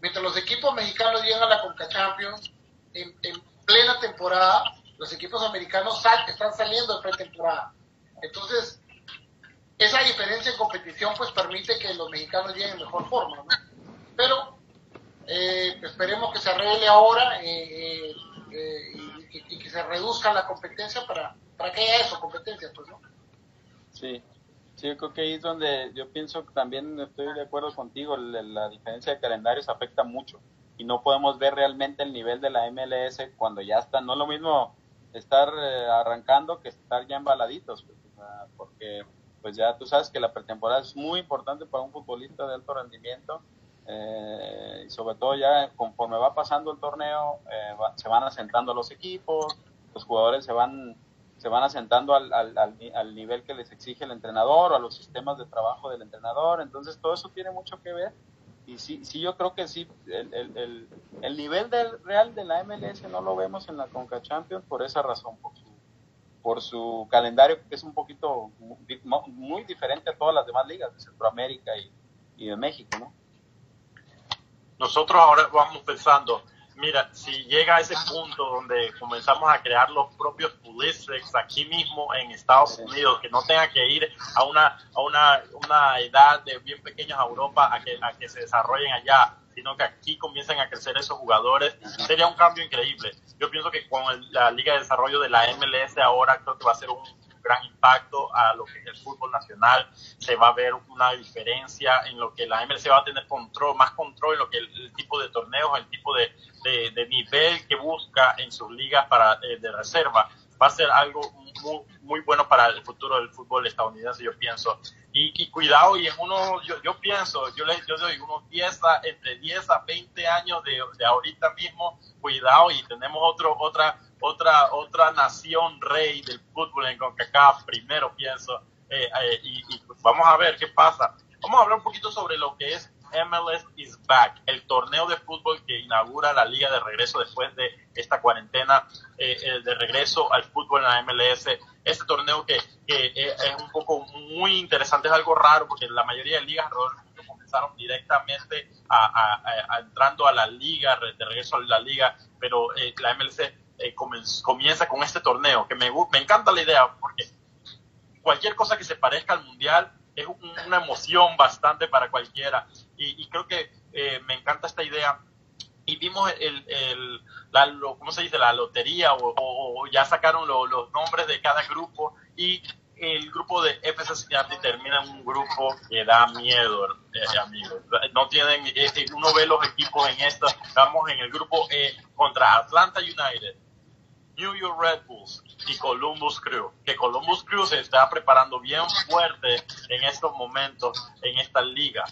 mientras los equipos mexicanos llegan a la Conca Champions, en, en plena temporada, los equipos americanos están saliendo de pretemporada. Entonces, esa diferencia en competición pues permite que los mexicanos lleguen en mejor forma, ¿no? Pero eh, esperemos que se arregle ahora eh, eh, y, que se reduzca la competencia para, para que haya eso, competencia, pues, ¿no? Sí, sí, yo creo que ahí es donde yo pienso que también estoy de acuerdo contigo, la, diferencia de calendarios afecta mucho y no podemos ver realmente el nivel de la MLS cuando ya está, no es lo mismo estar arrancando que estar ya embaladitos, pues, porque pues ya tú sabes que la pretemporada es muy importante para un futbolista de alto rendimiento eh, y sobre todo ya conforme va pasando el torneo eh, se van asentando los equipos, los jugadores se van se van asentando al, al, al, nivel que les exige el entrenador o a los sistemas de trabajo del entrenador, entonces todo eso tiene mucho que ver y sí, sí yo creo que sí, el, el, el, nivel del real de la MLS no lo vemos en la Conca Champions por esa razón, por su por su calendario que es un poquito muy, diferente a todas las demás ligas de Centroamérica y, de México, ¿no? Nosotros ahora vamos pensando, mira, si llega a ese punto donde comenzamos a crear los propios Pulisics aquí mismo en Estados Unidos, que no tenga que ir a una, a una, una edad de bien pequeños a Europa a que, a que se desarrollen allá, sino que aquí comiencen a crecer esos jugadores, sería un cambio increíble. Yo pienso que con la Liga de Desarrollo de la MLS ahora creo que va a ser un gran impacto a lo que es el fútbol nacional, se va a ver una diferencia en lo que la MLS va a tener control, más control en lo que el, tipo de torneos, el tipo de, de, nivel que busca en sus ligas para, eh, de reserva va a ser algo muy, muy, bueno para el futuro del fútbol estadounidense, yo pienso. Y, cuidado, y en uno, yo, yo pienso, yo le yo doy unos 10 a, entre 10 a 20 años de, de ahorita mismo, cuidado, y tenemos otro, otra, otra, otra nación rey del fútbol en CONCACAF, primero pienso, eh, eh, y, y vamos a ver qué pasa. Vamos a hablar un poquito sobre lo que es MLS is back, el torneo de fútbol que inaugura la liga de regreso después de esta cuarentena eh, de regreso al fútbol en la MLS. Este torneo que, que eh, es un poco muy interesante, es algo raro porque la mayoría de ligas alrededor del mundo comenzaron directamente a, a, entrando a la liga, de regreso a la liga, pero eh, la MLS comienza con este torneo que me, me encanta la idea porque cualquier cosa que se parezca al mundial es una emoción bastante para cualquiera. Y, creo que eh, me encanta esta idea. Y vimos el, el la, ¿cómo se dice? La lotería o, ya sacaron los nombres de cada grupo y el grupo de FC Cincinnati termina en un grupo que da miedo, eh, amigos. No tienen, eh, uno ve los equipos en esto, estamos en el grupo E contra Atlanta United, New York Red Bulls y Columbus Crew, que Columbus Crew se está preparando bien fuerte en estos momentos en esta liga.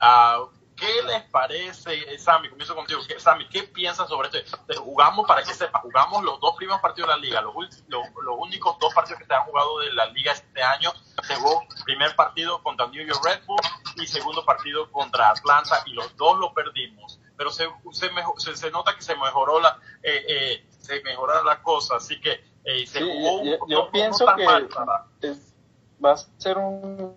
Uh, ¿Qué les parece, Sammy? Comienzo contigo. ¿Qué, Sammy, ¿qué piensas sobre esto? Jugamos, para que sepa, jugamos los dos primeros partidos de la liga, los, los, únicos dos partidos que se han jugado de la liga este año. Se jugó primer partido contra New York Red Bull y segundo partido contra Atlanta y los dos lo perdimos. Pero se, se, se, nota que se mejoró la, eh, eh, se mejoraron las cosas, así que eh, se jugó yo, yo pienso que va a ser un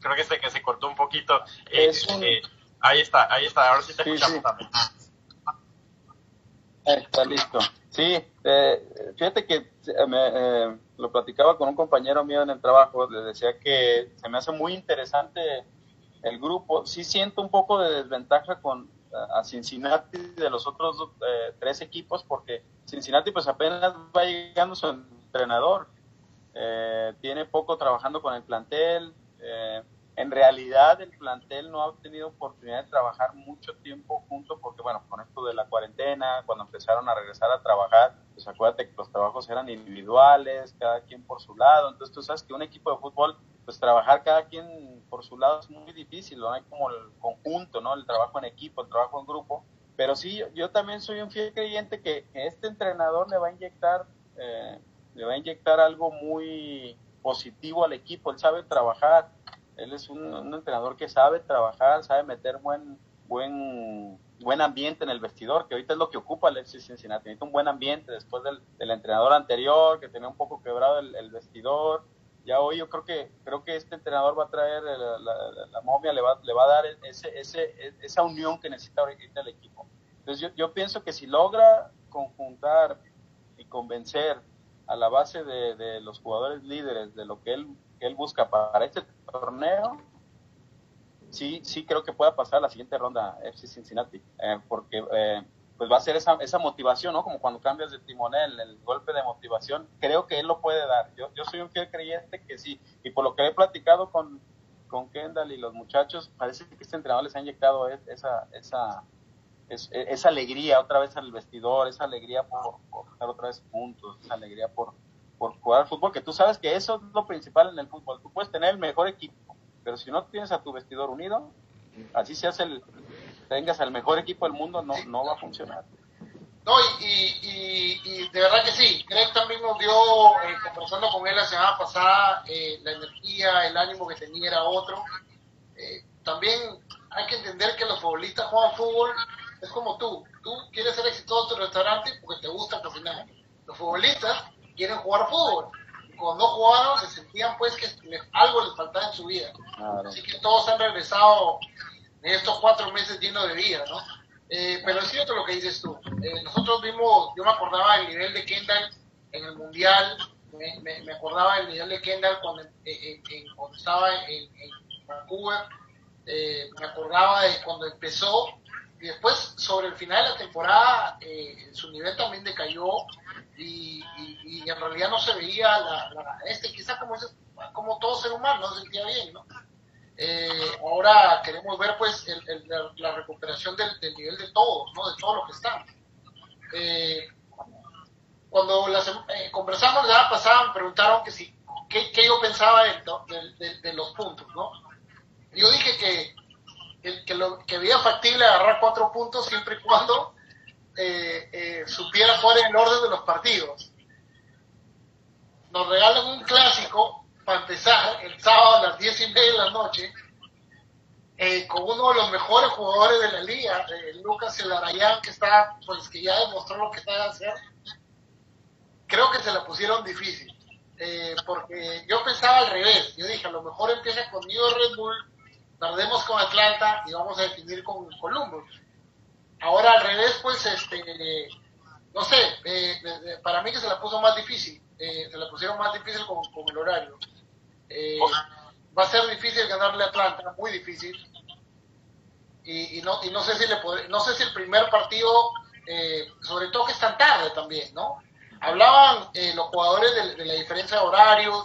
creo que se, que se cortó un poquito. Eh, eh, ahí está, ahí está, ahora sí te escuchamos también. Está listo. Sí, eh, fíjate que me, lo platicaba con un compañero mío en el trabajo, le decía que se me hace muy interesante el grupo. Sí siento un poco de desventaja con a Cincinnati de los otros tres equipos porque Cincinnati pues apenas va llegando su entrenador. tiene poco trabajando con el plantel, eh, en realidad el plantel no ha tenido oportunidad de trabajar mucho tiempo junto porque, bueno, con esto de la cuarentena, cuando empezaron a regresar a trabajar, pues acuérdate que los trabajos eran individuales, cada quien por su lado, entonces tú sabes que un equipo de fútbol, pues trabajar cada quien por su lado es muy difícil, no hay como el conjunto, ¿no? El trabajo en equipo, el trabajo en grupo, pero sí, yo, también soy un fiel creyente que este entrenador le va a inyectar, eh, le va a inyectar algo muy positivo al equipo, él sabe trabajar, él es un, entrenador que sabe trabajar, sabe meter buen, buen, buen ambiente en el vestidor, que ahorita es lo que ocupa Alexis Cincinnati, necesita un buen ambiente después del, entrenador anterior, que tenía un poco quebrado el, vestidor, ya hoy yo creo que creo que este entrenador va a traer la, momia le va, le va a dar ese, ese, esa unión que necesita ahorita el equipo. Entonces yo, yo pienso que si logra conjuntar y convencer a la base de, los jugadores líderes, de lo que él, él busca para este torneo, sí, sí creo que pueda pasar a la siguiente ronda FC Cincinnati, eh, porque eh, pues va a ser esa, esa motivación, ¿no? Como cuando cambias de timonel, el golpe de motivación, creo que él lo puede dar. Yo, yo soy un fiel creyente que sí, y por lo que he platicado con, con Kendall y los muchachos, parece que este entrenador les ha inyectado esa, esa, e, esa alegría otra vez al vestidor, esa alegría por, estar otra vez juntos, esa alegría por, por jugar fútbol, que tú sabes que eso es lo principal en el fútbol. Tú puedes tener el mejor equipo, pero si no tienes a tu vestidor unido, así seas el, tengas el mejor equipo del mundo, no, no va a funcionar. No, y, y, de verdad que sí. Greg también nos dio, eh, conversando con él la semana pasada, eh, la energía, el ánimo que tenía era otro. Eh, también hay que entender que los futbolistas juegan fútbol es como tú. Tú quieres ser exitoso en tu restaurante porque te gusta cocinar. Los futbolistas quieren jugar fútbol. Y cuando no jugaron se sentían pues que algo les faltaba en su vida. Así que todos han regresado en estos cuatro meses llenos de vida, ¿no? Eh, pero es cierto lo que dices tú. Eh, nosotros vimos, yo me acordaba del nivel de Kendall en el Mundial, me, acordaba del nivel de Kendall cuando, eh, cuando estaba en, en Vancouver, me acordaba de cuando empezó y después, sobre el final de la temporada, eh, su nivel también decayó y, en realidad no se veía la, este, quizás como, como todo ser humano, no se sentía bien, ¿no? Eh, ahora queremos ver pues la, recuperación del, nivel de todos, ¿no? De todos los que están. Eh, cuando las, conversamos la semana pasada me preguntaron que si, qué, yo pensaba de, los puntos, ¿no? Yo dije que que, lo, que veía factible agarrar cuatro puntos siempre y cuando eh, eh, supiera cuál el orden de los partidos. Nos regalan un clásico para empezar el sábado a las diez y media de la noche eh, con uno de los mejores jugadores de la liga, Lucas Elarayán, que está, pues que ya demostró lo que está haciendo. Creo que se la pusieron difícil. porque yo pensaba al revés, yo dije a lo mejor empieza con New Red Bull tardemos con Atlanta y vamos a definir con Columbus. Ahora al revés, pues, este, no sé, eh, para mí que se la puso más difícil, eh, se la pusieron más difícil con, el horario. Eh, va a ser difícil ganarle a Atlanta, muy difícil. Y, no, y no sé si le no sé si el primer partido, sobre todo que es tan tarde también, ¿no? Hablaban los jugadores de, de la diferencia de horarios,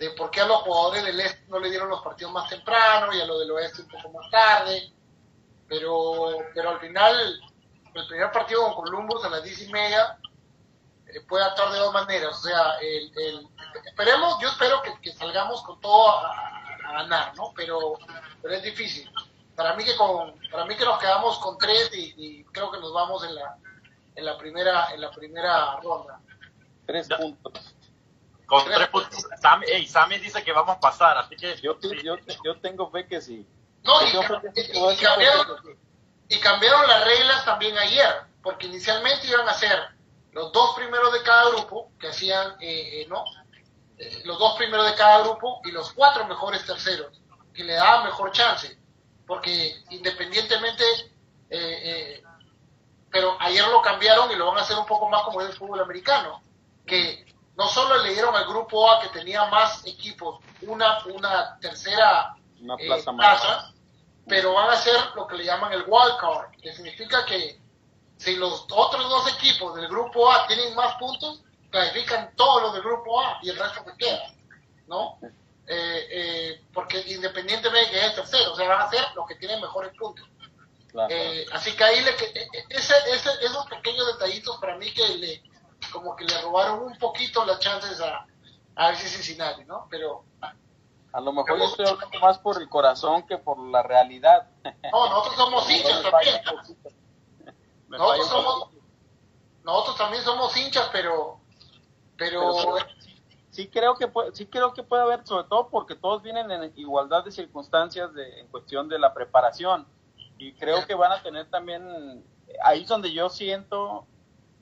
de por qué a los jugadores del este no le dieron los partidos más temprano y a los del oeste un poco más tarde. pero, pero al final, el primer partido con Columbus a las diez y media eh, puede actuar de dos maneras. O sea, el, el, esperemos, yo espero que, salgamos con todo a, ganar, ¿no? Pero, pero es difícil. Para mí que con, para mí que nos quedamos con tres y, creo que nos vamos en la, en la primera, en la primera ronda. Tres puntos. Con tres, puntos. Sammy, dice que vamos a pasar, así que yo, yo, yo tengo fe que sí. No, y, cambiaron, y cambiaron las reglas también ayer, porque inicialmente iban a ser los dos primeros de cada grupo, que hacían, eh, eh, ¿no? Eh, los dos primeros de cada grupo y los cuatro mejores terceros, que le daban mejor chance, porque independientemente, pero ayer lo cambiaron y lo van a hacer un poco más como es el fútbol americano, que no solo le dieron al grupo A que tenía más equipos, una, una tercera plaza, pero van a hacer lo que le llaman el wild card, que significa que si los otros dos equipos del grupo A tienen más puntos, clasifican todos los del grupo A y el resto que queda, ¿no? Eh, eh, porque independientemente de que es tercero, o sea, van a ser los que tienen mejores puntos. Eh, así que ahí le, ese, ese, esos pequeños detallitos para mí que le como que le robaron un poquito las chances a, a ver si Cincinnati, ¿no? Pero a lo mejor yo estoy hablando más por el corazón que por la realidad. No, nosotros somos hinchas también. Nosotros, somos, nosotros también somos hinchas, pero, pero, sí, creo que puede, sí creo que puede haber, sobre todo porque todos vienen en igualdad de circunstancias de, en cuestión de la preparación. Y creo que van a tener también ahí es donde yo siento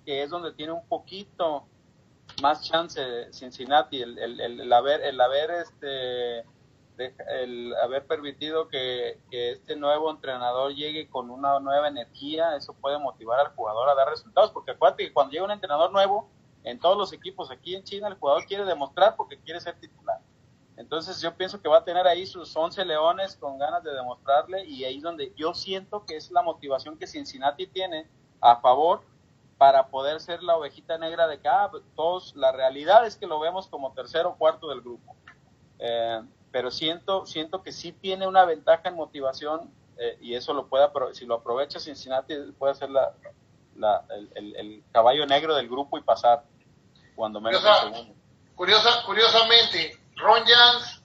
que es donde tiene un poquito más chance Cincinnati el, el, el, haber el haber este el haber permitido que, este nuevo entrenador llegue con una nueva energía, eso puede motivar al jugador a dar resultados, porque acuérdate que cuando llega un entrenador nuevo, en todos los equipos aquí en China, el jugador quiere demostrar porque quiere ser titular. Entonces yo pienso que va a tener ahí sus 11 leones con ganas de demostrarle y ahí es donde yo siento que es la motivación que Cincinnati tiene a favor para poder ser la ovejita negra de cada pues, todos, la realidad es que lo vemos como tercero o cuarto del grupo. Eh, pero siento, siento que sí tiene una ventaja en motivación eh, y eso lo puede, si lo aprovecha Cincinnati, puede ser la, la el, el, caballo negro del grupo y pasar cuando menos curiosa, curiosamente, Ron Jans,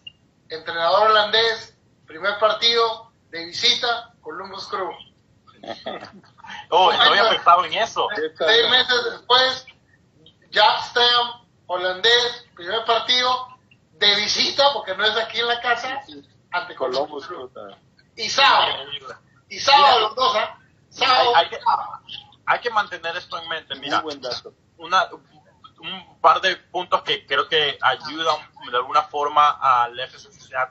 entrenador holandés, primer partido de visita, Columbus Crew. oh, no había pensado en eso. Seis meses después, Jack Stam, holandés, primer partido, de visita, porque no es aquí en la casa, ante Columbus. Y sábado. Y sábado los dos, ¿ah? Sábado. Hay, que, hay, que, mantener esto en mente. Mira, Una, un par de puntos que creo que ayudan de alguna forma al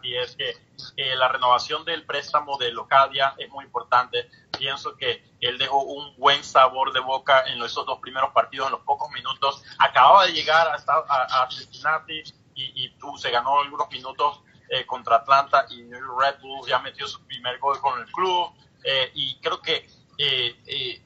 y es que eh, la renovación del préstamo de Locadia es muy importante. Pienso que él dejó un buen sabor de boca en esos dos primeros partidos, en los pocos minutos. Acababa de llegar a, a, a Cincinnati, y, y se ganó algunos minutos eh, contra Atlanta y New Red Bulls ya metió su primer gol con el club eh, y creo que eh,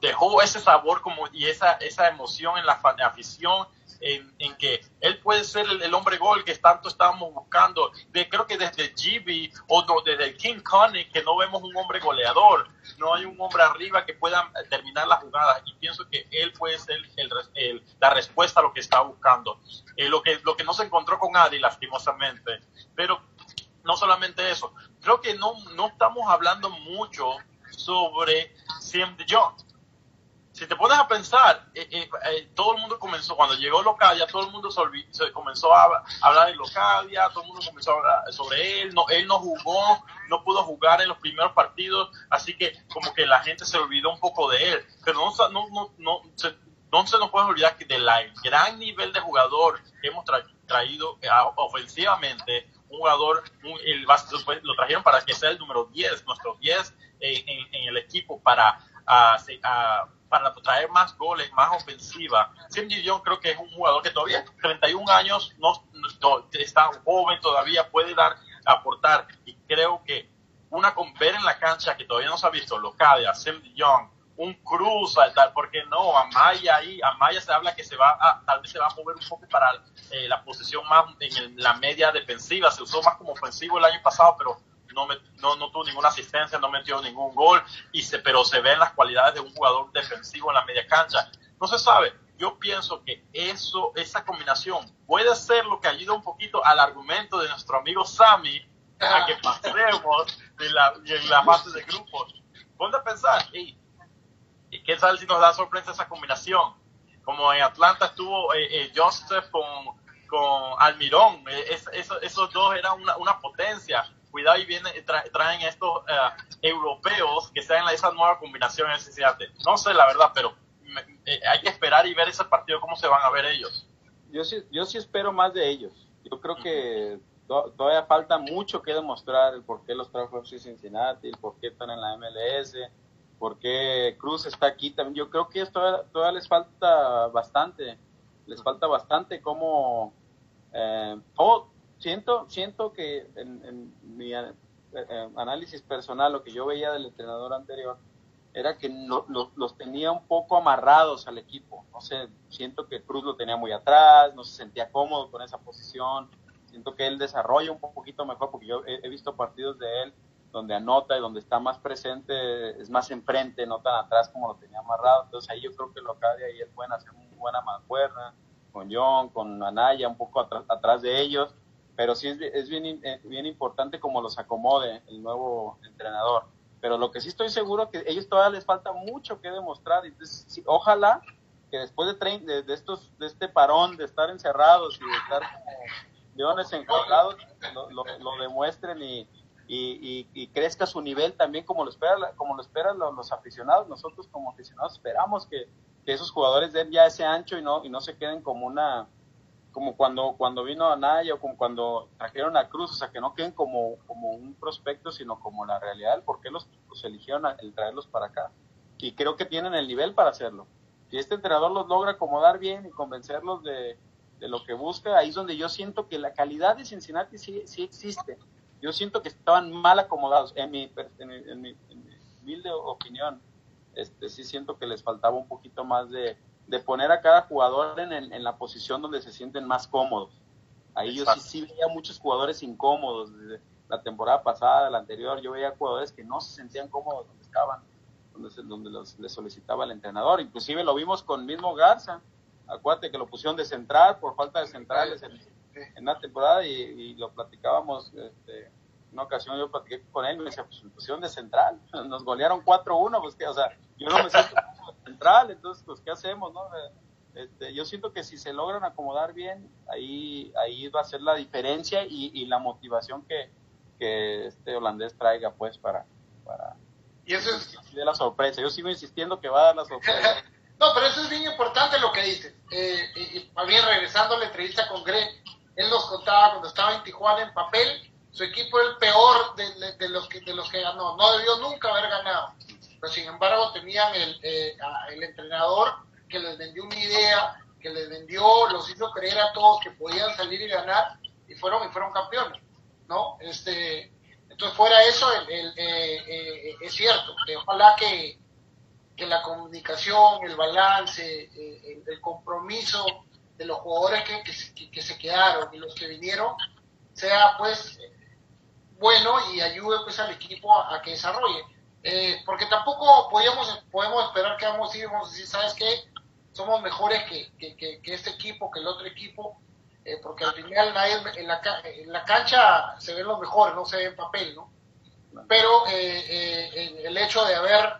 dejó ese sabor como y esa, esa emoción en la afición en, que él puede ser el, hombre gol que tanto estábamos buscando. De, creo que desde GB o desde King Connick que no vemos un hombre goleador, no hay un hombre arriba que pueda terminar la jugada y pienso que él puede ser el, la respuesta a lo que está buscando. Eh, lo, que, lo que no se encontró con Adi lastimosamente, pero no solamente eso, creo que no, no estamos hablando mucho sobre Sim de Jong. Si te pones a pensar, eh, eh, eh, todo el mundo comenzó, cuando llegó Locadia, todo el mundo se, comenzó a, hablar de Locadia, todo el mundo comenzó a hablar sobre él, no, él no jugó, no pudo jugar en los primeros partidos, así que como que la gente se olvidó un poco de él, pero no, no, no, no, se, no se nos puede olvidar que del gran nivel de jugador que hemos traído ofensivamente, un jugador, el, lo trajeron para que sea el número 10, nuestro 10 en, el equipo para para traer más goles, más ofensiva. Sim Young creo que es un jugador que todavía, 31 años, no, está joven, todavía puede dar, aportar. Y creo que una con ver en la cancha que todavía no se ha visto, Locadia, Sim Young, un Cruz, tal, porque no, Amaya ahí, Amaya se habla que se va a, tal vez se va a mover un poco para eh, la posición más en la media defensiva, se usó más como ofensivo el año pasado, pero no, no, no, tuvo ninguna asistencia, no metió ningún gol, y se, pero se ven las cualidades de un jugador defensivo en la media cancha. No se sabe. Yo pienso que eso, esa combinación puede ser lo que ayuda un poquito al argumento de nuestro amigo Sammy a que pasemos de la, en la fase de grupos. Ponte a pensar, ¿y qué tal si nos da sorpresa esa combinación? Como en Atlanta estuvo eh, eh, Joseph con, con Almirón, eh, esos dos eran una, una potencia. Cuidado y vienen, traen estos europeos que sean esa nueva combinación en No sé la verdad, pero hay que esperar y ver ese partido cómo se van a ver ellos. Yo sí, yo sí espero más de ellos. Yo creo que todavía falta mucho que demostrar el por qué los trajo Cincinnati, el por qué están en la MLS, por qué Cruz está aquí también. Yo creo que todavía, todavía les falta bastante, les falta bastante como... Eh, oh, siento, siento que en, mi eh, eh, análisis personal, lo que yo veía del entrenador anterior, era que no, los tenía un poco amarrados al equipo. No sé, siento que Cruz lo tenía muy atrás, no se sentía cómodo con esa posición siento que él desarrolla un poquito mejor, porque yo he, visto partidos de él donde anota y donde está más presente, es más enfrente, no tan atrás como lo tenía amarrado. Entonces ahí yo creo que Locadia y él pueden hacer una buena mancuerna con John, con Anaya, un poco atrás, de ellos. Pero sí es, es bien, eh, bien importante como los acomode el nuevo entrenador. Pero lo que sí estoy seguro que ellos todavía les falta mucho que demostrar. Entonces, ojalá que después de, de, de, estos, de este parón, de estar encerrados y de estar como leones enjaulados lo, lo, demuestren y, y, crezca su nivel también como lo esperan como lo esperan los, aficionados. Nosotros como aficionados esperamos que, esos jugadores den ya ese ancho y no y no se queden como una como cuando cuando vino Anaya o como cuando trajeron a Cruz o sea que no queden como como un prospecto sino como la realidad por qué los, los eligieron el traerlos para acá. Y creo que tienen el nivel para hacerlo. Si este entrenador los logra acomodar bien y convencerlos de, de lo que busca, ahí es donde yo siento que la calidad de Cincinnati sí, sí existe. Yo siento que estaban mal acomodados, en mi, en mi, humilde opinión. Este, sí siento que les faltaba un poquito más de, de poner a cada jugador en, en, la posición donde se sienten más cómodos. Ahí yo sí, sí veía muchos jugadores incómodos. Desde la temporada pasada, la anterior, yo veía jugadores que no se sentían cómodos donde estaban, donde, donde los, les solicitaba el entrenador. Inclusive lo vimos con mismo Garza acuérdate que lo pusieron de central por falta de centrales en, en la temporada y, lo platicábamos, este, una ocasión yo platiqué con él y me decía, pues pusieron de central, nos golearon 4-1, pues que, o sea, yo no me siento central, entonces, pues, ¿qué hacemos, no? Este, yo siento que si se logran acomodar bien, ahí, ahí va a ser la diferencia y, y la motivación que, que este holandés traiga, pues, para, para y eso es de la sorpresa. Yo sigo insistiendo que va a dar la sorpresa. No, pero eso es bien importante lo que dices. Eh, y, bien, regresando a la entrevista con Greg, él nos contaba cuando estaba en Tijuana en papel, su equipo era el peor de, los, que, de los que ganó. No debió nunca haber ganado. Pero sin embargo tenían el, eh, el entrenador que les vendió una idea, que les vendió, los hizo creer a todos que podían salir y ganar y fueron y fueron campeones, ¿no? Este, entonces fuera eso, el, eh, es cierto, que ojalá que, que la comunicación, el balance, eh, el, compromiso de los jugadores que, que, se quedaron y los que vinieron sea pues bueno y ayude pues al equipo a, que desarrolle. Eh, porque tampoco podíamos, podemos esperar que vamos a ir vamos a decir, ¿sabes qué? Somos mejores que, que, este equipo, que el otro equipo, eh, porque al final nadie, en, la, en la cancha se ven los mejores, no se ve en papel, ¿no? Pero el hecho de haber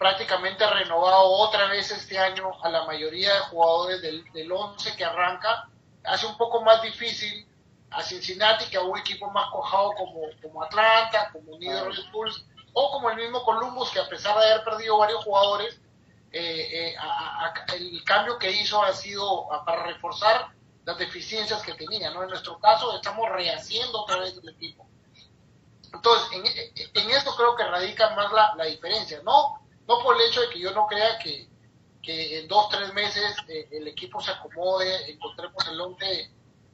prácticamente ha renovado otra vez este año a la mayoría de jugadores del, del 11 que arranca, hace un poco más difícil a Cincinnati que a un equipo más cojado como, como Atlanta, como New Red Bulls o como el mismo Columbus que a pesar de haber perdido varios jugadores, eh, eh, el cambio que hizo ha sido para reforzar las deficiencias que tenía. ¿no? En nuestro caso estamos rehaciendo otra vez el equipo. Entonces, en, en esto creo que radica más la, la diferencia. No no por el hecho de que yo no crea que, que en dos, tres meses eh, el equipo se acomode, encontremos el once,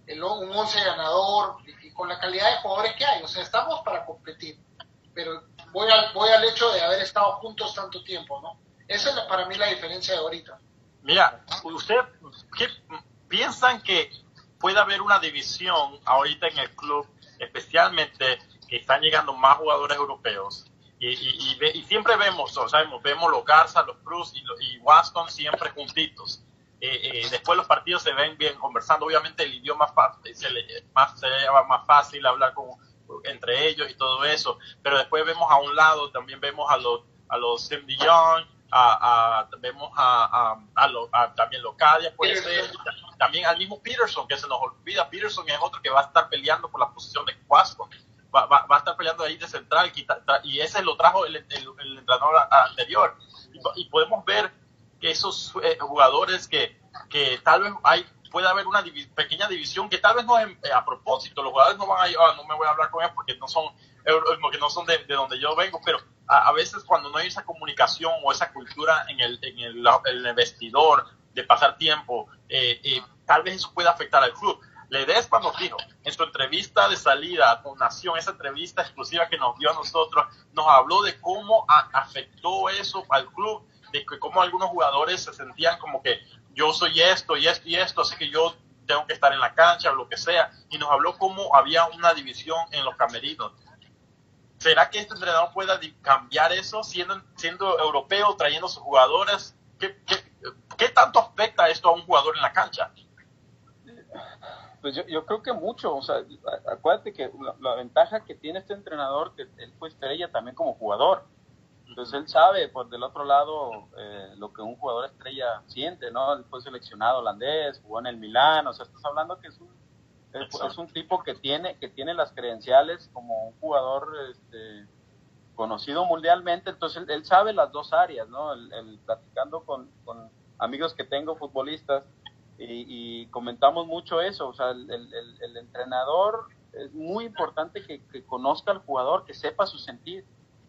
el, un once ganador y, con la calidad de jugadores que hay. O sea, estamos para competir. Pero voy al, voy al hecho de haber estado juntos tanto tiempo, ¿no? Esa es para mí la diferencia de ahorita. Mira, ¿usted qué piensan que puede haber una división ahorita en el club, especialmente que están llegando más jugadores europeos. Y, y, siempre vemos, o sabemos, vemos los Garza, los Cruz y, y Waston siempre juntitos. Eh, eh, después los partidos se ven bien conversando. Obviamente el idioma se le, más, se le más fácil hablar con, entre ellos y todo eso. Pero después vemos a un lado, también vemos a los, a los Tim Young, a, a, vemos a, a, a, también Locadia, puede ser, también al mismo Peterson, que se nos olvida. Peterson es otro que va a estar peleando por la posición de Cuasco. Va, va, va, a estar peleando ahí de central y ese lo trajo el, el, entrenador anterior. Y, podemos ver que esos eh, jugadores que, que tal vez hay puede haber una pequeña división que tal vez no es eh, a propósito, los jugadores no van a ah, no me voy a hablar con ellos porque no son porque no son de, donde yo vengo, pero a, veces cuando no hay esa comunicación o esa cultura en el, en el, vestidor de pasar tiempo, eh, eh, tal vez eso pueda afectar al club. Ledesma nos dijo en su entrevista de salida con Nación, esa entrevista exclusiva que nos dio a nosotros, nos habló de cómo afectó eso al club de que como algunos jugadores se sentían como que yo soy esto y esto y esto, así que yo tengo que estar en la cancha o lo que sea, y nos habló cómo había una división en los camerinos. ¿Será que este entrenador pueda cambiar eso siendo, siendo europeo, trayendo sus jugadores? ¿Qué, qué, tanto afecta esto a un jugador en la cancha? Pues yo, yo creo que mucho, o sea, acuérdate que la, la, ventaja que tiene este entrenador, que él fue estrella también como jugador, entonces él sabe, por del otro lado, eh, lo que un jugador estrella siente, ¿no? Él fue seleccionado holandés, jugó en el Milán, o sea, estás hablando que es un, es, un tipo que tiene, que tiene las credenciales como un jugador este, conocido mundialmente, entonces él, sabe las dos áreas, ¿no? El, platicando con, con, amigos que tengo futbolistas y, comentamos mucho eso, o sea, el, el entrenador es muy importante que, conozca al jugador, que sepa su sentir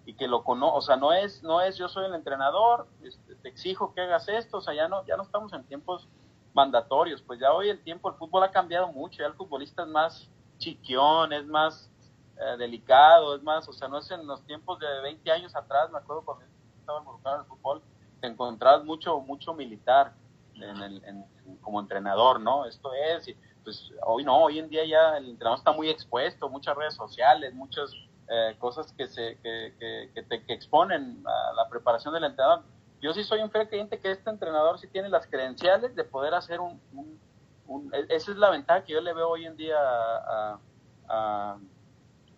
y que lo cono, o sea, no es, no es yo soy el entrenador, este, te exijo que hagas esto, o sea, ya no, ya no estamos en tiempos mandatorios, pues ya hoy el tiempo, el fútbol ha cambiado mucho, ya el futbolista es más chiquión, es más eh, delicado, es más, o sea, no es en los tiempos de 20 años atrás, me acuerdo cuando estaba involucrado en el fútbol, te encontrabas mucho, mucho militar en el, como entrenador, ¿no? Esto es, pues hoy no, hoy en día ya el entrenador está muy expuesto, muchas redes sociales, muchos eh, cosas que, se, que, que, te, que exponen a la preparación del entrenador. Yo sí soy un fiel creyente que este entrenador sí tiene las credenciales de poder hacer un, un, e, esa es la ventaja que yo le veo hoy en día a,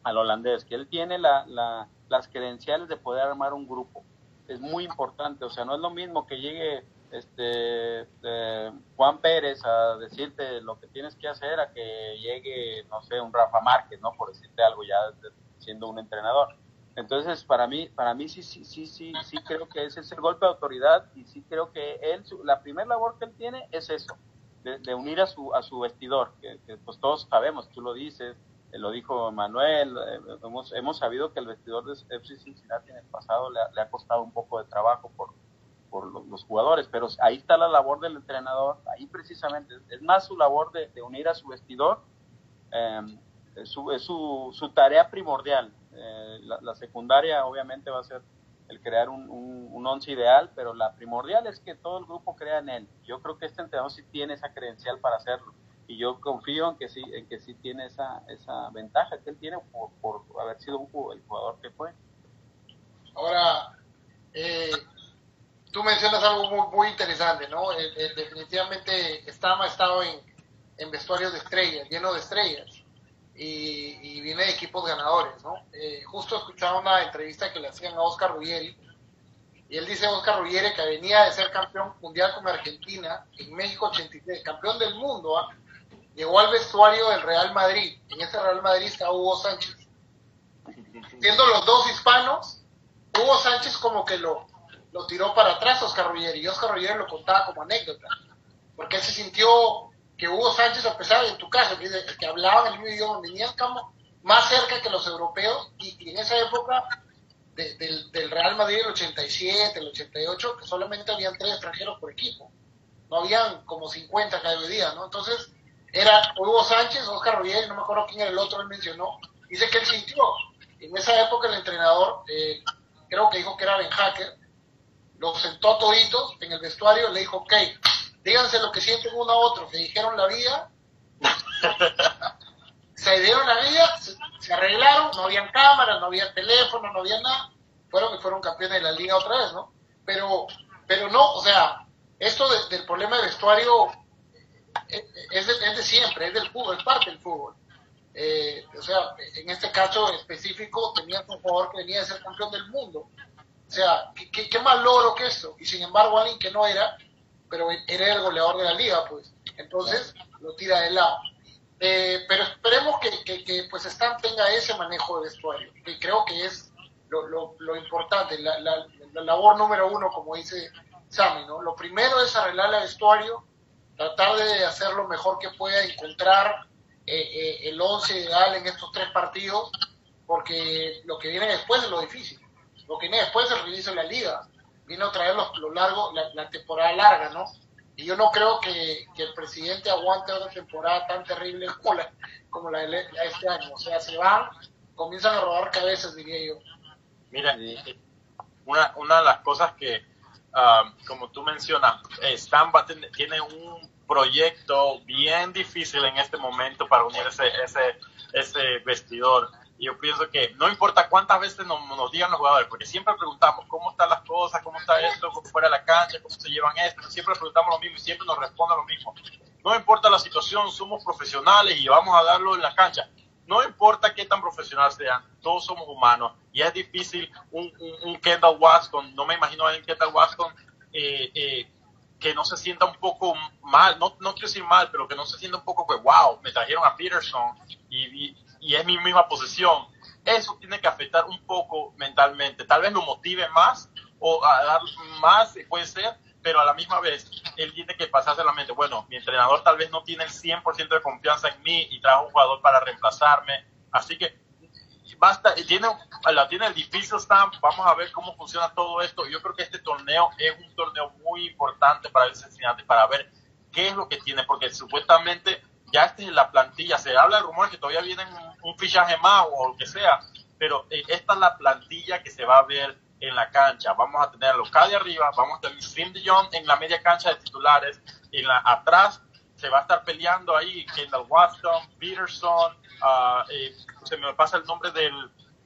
al holandés, que él tiene la, las credenciales de poder armar un grupo. Es muy importante, o sea, no es lo mismo que llegue este Juan Pérez a decirte lo que tienes que hacer a que llegue, no sé, un Rafa Márquez, ¿no? Por decirte algo ya siendo un entrenador. Entonces, para mí, para mí sí, sí, sí, sí, sí creo que ese es el golpe de autoridad y sí creo que él, la primera labor que él tiene es eso, de, unir a su, a su vestidor, que, pues todos sabemos, tú lo dices, eh, lo dijo Manuel, eh, hemos, hemos sabido que el vestidor de FC Cincinnati en el pasado le, ha costado un poco de trabajo por, por los, jugadores, pero ahí está la labor del entrenador, ahí precisamente, es más su labor de, unir a su vestidor. Eh, es su, su, tarea primordial. Eh, la, secundaria obviamente va a ser el crear un, once ideal, pero la primordial es que todo el grupo crea en él. Yo creo que este entrenador sí tiene esa credencial para hacerlo y yo confío en que sí, en que sí tiene esa, esa ventaja que él tiene por, por haber sido un, el jugador que fue. Ahora, eh, tú mencionas algo muy, muy interesante, ¿no? Eh, definitivamente Stama estado en, en vestuarios de estrellas, lleno de estrellas y, viene de equipos ganadores, ¿no? Eh, justo escuchaba una entrevista que le hacían a Oscar Ruggeri y él dice Oscar Ruggeri que venía de ser campeón mundial con Argentina en México 83, campeón del mundo, ¿ah? llegó al vestuario del Real Madrid, en ese Real Madrid está Hugo Sánchez. Siendo los dos hispanos, Hugo Sánchez como que lo, lo tiró para atrás Oscar Ruggeri y Oscar Ruggeri lo contaba como anécdota, porque él se sintió que Hugo Sánchez, a pesar de en tu caso, que, que hablaban el mismo idioma, venían como más cerca que los europeos y, en esa época del, Real Madrid, el 87, el 88, que solamente habían tres extranjeros por equipo. No habían como 50 cada día, ¿no? Entonces, era Hugo Sánchez, Oscar Roger, no me acuerdo quién era el otro, él mencionó. Dice que él sintió. En esa época el entrenador, eh, creo que dijo que era Ben Hacker, lo sentó toditos en el vestuario y le dijo, ok, díganse lo que sienten uno a otro, se dijeron la vida, se dieron la vida, se, se arreglaron, no habían cámaras, no había teléfono, no había nada, fueron y fueron campeones de la liga otra vez, ¿no? Pero, pero no, o sea, esto del problema de vestuario eh, es de, es de, siempre, es del fútbol, es parte del fútbol. Eh, o sea, en este caso específico tenías un jugador que venía de ser campeón del mundo. O sea, ¿qué, qué más logro que eso? Y sin embargo, alguien que no era, pero era el goleador de la liga, pues. Entonces, lo tira de lado. Eh, pero esperemos que, que, que, pues Stan tenga ese manejo de vestuario, que creo que es lo, lo, lo importante, la, la, la, labor número uno, como dice Sammy, ¿no? Lo primero es arreglar el vestuario, tratar de hacer lo mejor que pueda, encontrar eh, eh, el once ideal en estos tres partidos, porque lo que viene después es lo difícil. Lo que viene después es el la liga. Viene otra vez lo, lo largo, la, temporada larga, ¿no? Y yo no creo que, que, el presidente aguante una temporada tan terrible como la, como la de este año. O sea, se van, comienzan a rodar cabezas, diría yo. Mira, una, una de las cosas que, uh, como tú mencionas, Stan tiene un proyecto bien difícil en este momento para unir ese, ese, ese vestidor. Yo pienso que no importa cuántas veces nos, digan los jugadores, porque siempre preguntamos cómo están las cosas, cómo está esto, cómo fuera la cancha, cómo se llevan esto, siempre preguntamos lo mismo y siempre nos responden lo mismo. No importa la situación, somos profesionales y vamos a darlo en la cancha. No importa qué tan profesional sean, todos somos humanos y es difícil un, Kendall Watson, no me imagino a un Kendall Watson eh, eh, que no se sienta un poco mal, no, no quiero decir mal, pero que no se sienta un poco que, wow, me trajeron a Peterson y, y, es mi misma posición. Eso tiene que afectar un poco mentalmente. Tal vez lo motive más o a dar más, puede ser, pero a la misma vez él tiene que pasarse la mente, bueno, mi entrenador tal vez no tiene el 100% de confianza en mí y trae un jugador para reemplazarme. Así que basta, tiene, la tiene el difícil stamp, vamos a ver cómo funciona todo esto. Yo creo que este torneo es un torneo muy importante para el Cincinnati, para ver qué es lo que tiene, porque supuestamente ya esta es la plantilla, se habla de rumores que todavía vienen un, un fichaje más o lo que sea, pero eh, esta es la plantilla que se va a ver en la cancha. Vamos a tener a de arriba, vamos a tener Sim de Jong en la media cancha de titulares, en la atrás se va a estar peleando ahí Kendall Watson, Peterson, uh, eh, se me pasa el nombre del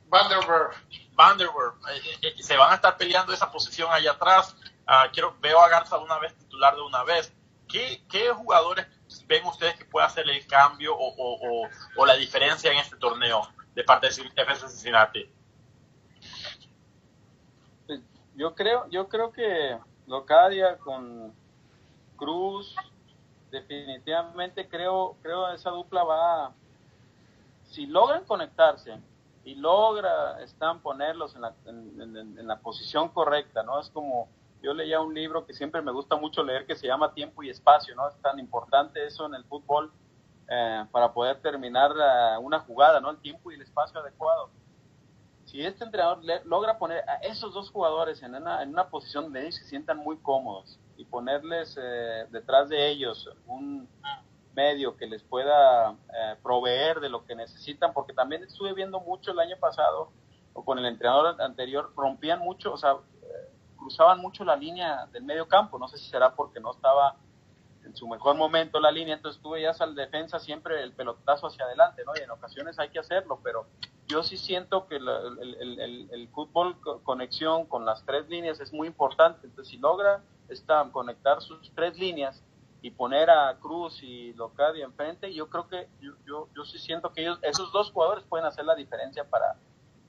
Vanderberg. Vanderberg, eh, eh, se van a estar peleando esa posición allá atrás. Uh, quiero veo a Garza una vez titular de una vez. ¿Qué, qué jugadores ven ustedes que puede hacer el cambio o, o, o, la diferencia en este torneo de parte de FC Cincinnati? Yo creo, yo creo que Locadia con Cruz, definitivamente creo, creo esa dupla va, si logran conectarse y logra están ponerlos en la, en la posición correcta, ¿no? Es como, yo leía un libro que siempre me gusta mucho leer que se llama Tiempo y Espacio, ¿no? Es tan importante eso en el fútbol eh, para poder terminar uh, una jugada, ¿no? El tiempo y el espacio adecuado. Si este entrenador le, logra poner a esos dos jugadores en una, en una posición donde ellos se sientan muy cómodos y ponerles eh, detrás de ellos un medio que les pueda eh, proveer de lo que necesitan, porque también estuve viendo mucho el año pasado, o con el entrenador anterior, rompían mucho, o sea, cruzaban mucho la línea del medio campo, no sé si será porque no estaba en su mejor momento la línea, entonces tú veías al defensa siempre el pelotazo hacia adelante, ¿no? Y en ocasiones hay que hacerlo, pero yo sí siento que el, fútbol conexión con las tres líneas es muy importante, entonces si logra esta, conectar sus tres líneas y poner a Cruz y Locadia enfrente, yo creo que yo, yo, yo sí siento que ellos, esos dos jugadores pueden hacer la diferencia para,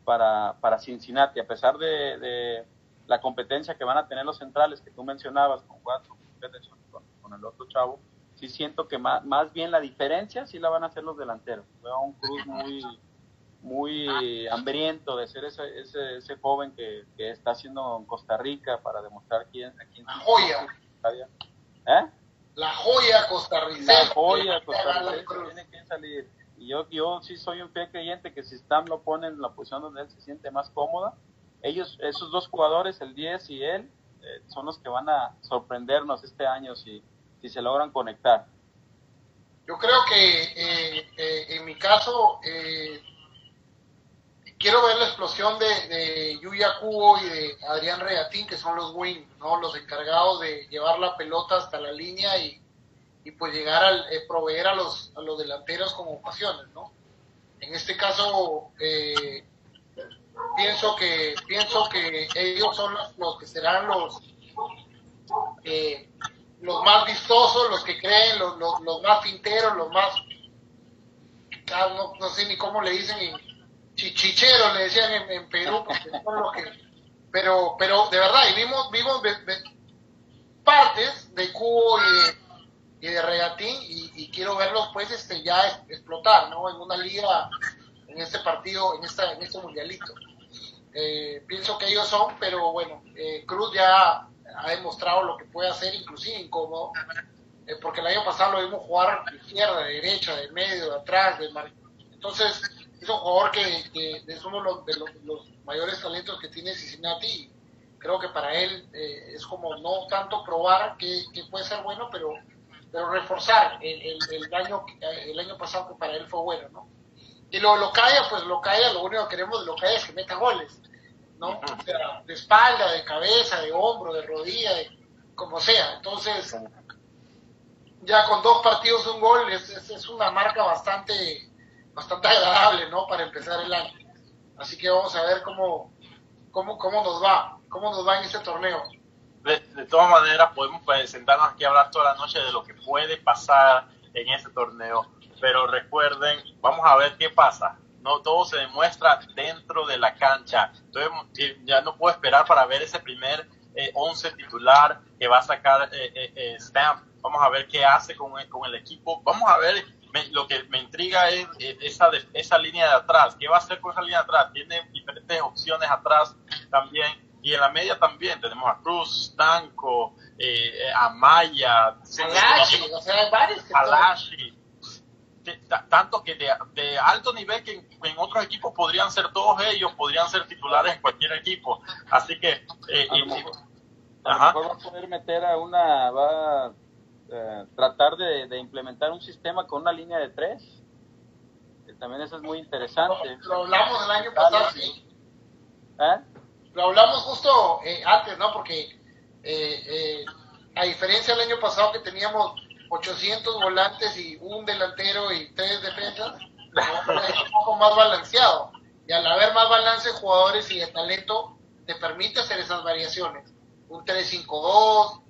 para, para Cincinnati, a pesar de, de la competencia que van a tener los centrales que tú mencionabas con Watson, con, con, con el otro chavo, sí siento que más, más bien la diferencia sí la van a hacer los delanteros. Veo a un Cruz muy muy hambriento de ser ese, ese, ese joven que, que, está haciendo en Costa Rica para demostrar quién, a quién la joya. ¿Eh? la joya costarricense. La joya costarricense tiene que salir. Y yo, yo sí soy un fiel creyente que si Stam lo pone en la posición donde él se siente más cómoda ellos, esos dos jugadores, el 10 y él, eh, son los que van a sorprendernos este año si, si se logran conectar. Yo creo que eh, eh, en mi caso quiero ver la explosión de, de Yuya Cubo y de Adrián Reatín, que son los wing, ¿no? los encargados de llevar la pelota hasta la línea y, y pues llegar a proveer a los, a los delanteros con ocasiones. ¿no? En este caso, eh, pienso que pienso que ellos son los, que serán los eh, los más vistosos, los que creen, los, los, más finteros, los más ah, no, sé ni cómo le dicen chichicheros le decían en, Perú pero pero de verdad y vimos vimos partes de cubo y de, y de regatín y, quiero verlos pues este ya explotar no en una liga en este partido en esta en este mundialito eh, pienso que ellos son, pero bueno, eh, Cruz ya ha demostrado lo que puede hacer, inclusive incómodo, eh, porque el año pasado lo vimos jugar de izquierda, de derecha, de medio, de atrás, de mar... entonces es un jugador que, es uno de los, mayores talentos que tiene Cincinnati creo que para él es como no tanto probar que, puede ser bueno, pero pero reforzar el, el, año el año pasado que para él fue bueno, ¿no? Y lo Locaya, pues Locaya, lo único que queremos de Locaya es que meta goles. ¿No? de espalda, de cabeza, de hombro, de rodilla, de como sea. Entonces, ya con dos partidos un gol es, es, una marca bastante, bastante agradable, ¿no? Para empezar el año. Así que vamos a ver cómo, cómo, cómo nos va, cómo nos va en este torneo. De, de todas maneras, podemos pues, sentarnos aquí a hablar toda la noche de lo que puede pasar en este torneo. Pero recuerden, vamos a ver qué pasa no todo se demuestra dentro de la cancha. Entonces eh, ya no puedo esperar para ver ese primer eh, once titular que va a sacar eh, Stamp. Vamos a ver qué hace con, con el equipo. Vamos a ver, lo que me intriga es esa, esa línea de atrás. ¿Qué va a hacer con esa línea de atrás? Tiene diferentes opciones atrás también. Y en la media también tenemos a Cruz, Stanco, Amaya, Alashi, o sea, varios Alashi tanto que de, alto nivel que en, otros equipos podrían ser todos ellos, podrían ser titulares en cualquier equipo. Así que... Eh, a, lo mejor, va a poder meter a una... va a eh, tratar de, implementar un sistema con una línea de tres. también eso es muy interesante. Lo, hablamos el año pasado, sí. ¿Eh? Lo hablamos justo antes, ¿no? Porque a diferencia del año pasado que teníamos 800 volantes y un delantero y tres defensas, es un poco más balanceado. Y al haber más balance de jugadores y de talento, te permite hacer esas variaciones. Un 3-5-2,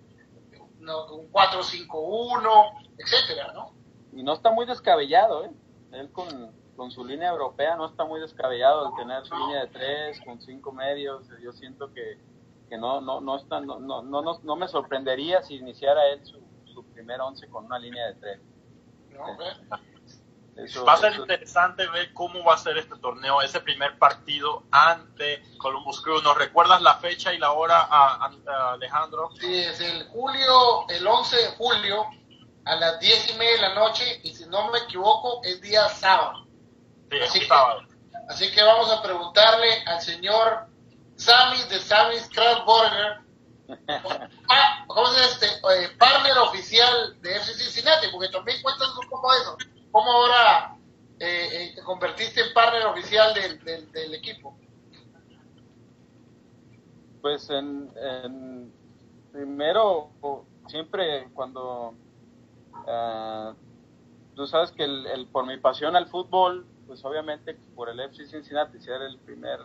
un 4-5-1, etcétera, ¿no? Y no está muy descabellado, ¿eh? Él con, con su línea europea no está muy descabellado el tener su línea de tres, con cinco medios. Yo siento que, que no, no, no, está, no, no, no, no me sorprendería si iniciara él su, su primer once con una línea de tres. va a ser interesante ver cómo va a ser este torneo, ese primer partido ante Columbus Crew. ¿Nos recuerdas la fecha y la hora, a, Alejandro? Sí, es el julio, el 11 de julio a las 10 y media de la noche y si no me equivoco es día sábado. Sí, así que, sábado. Así que vamos a preguntarle al señor Sammy de Sammy's Craft Burger ah, ¿cómo es este? Eh, partner oficial de FC Cincinnati, porque también cuentas un poco eso. ¿Cómo ahora eh, eh, te convertiste en partner oficial del, del, equipo? Pues en, primero, siempre cuando uh, tú sabes que el, por mi pasión al fútbol, pues obviamente por el FC Cincinnati ser el primer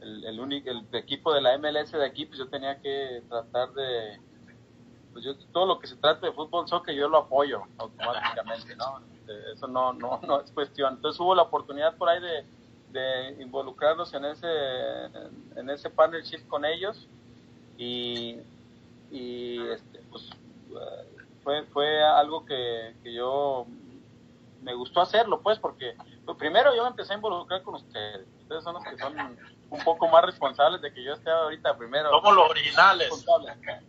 el, único, el equipo de la MLS de aquí, pues yo tenía que tratar de, pues yo todo lo que se trate de fútbol soccer yo lo apoyo automáticamente, ¿no? Este, eso no, no, no es cuestión. Entonces hubo la oportunidad por ahí de, de involucrarnos en ese, en ese partnership con ellos y, y este, pues, fue, fue algo que, que yo me gustó hacerlo, pues, porque pues, primero yo empecé a involucrar con ustedes. Ustedes son los que son un poco más responsables de que yo esté ahorita primero. Somos los originales.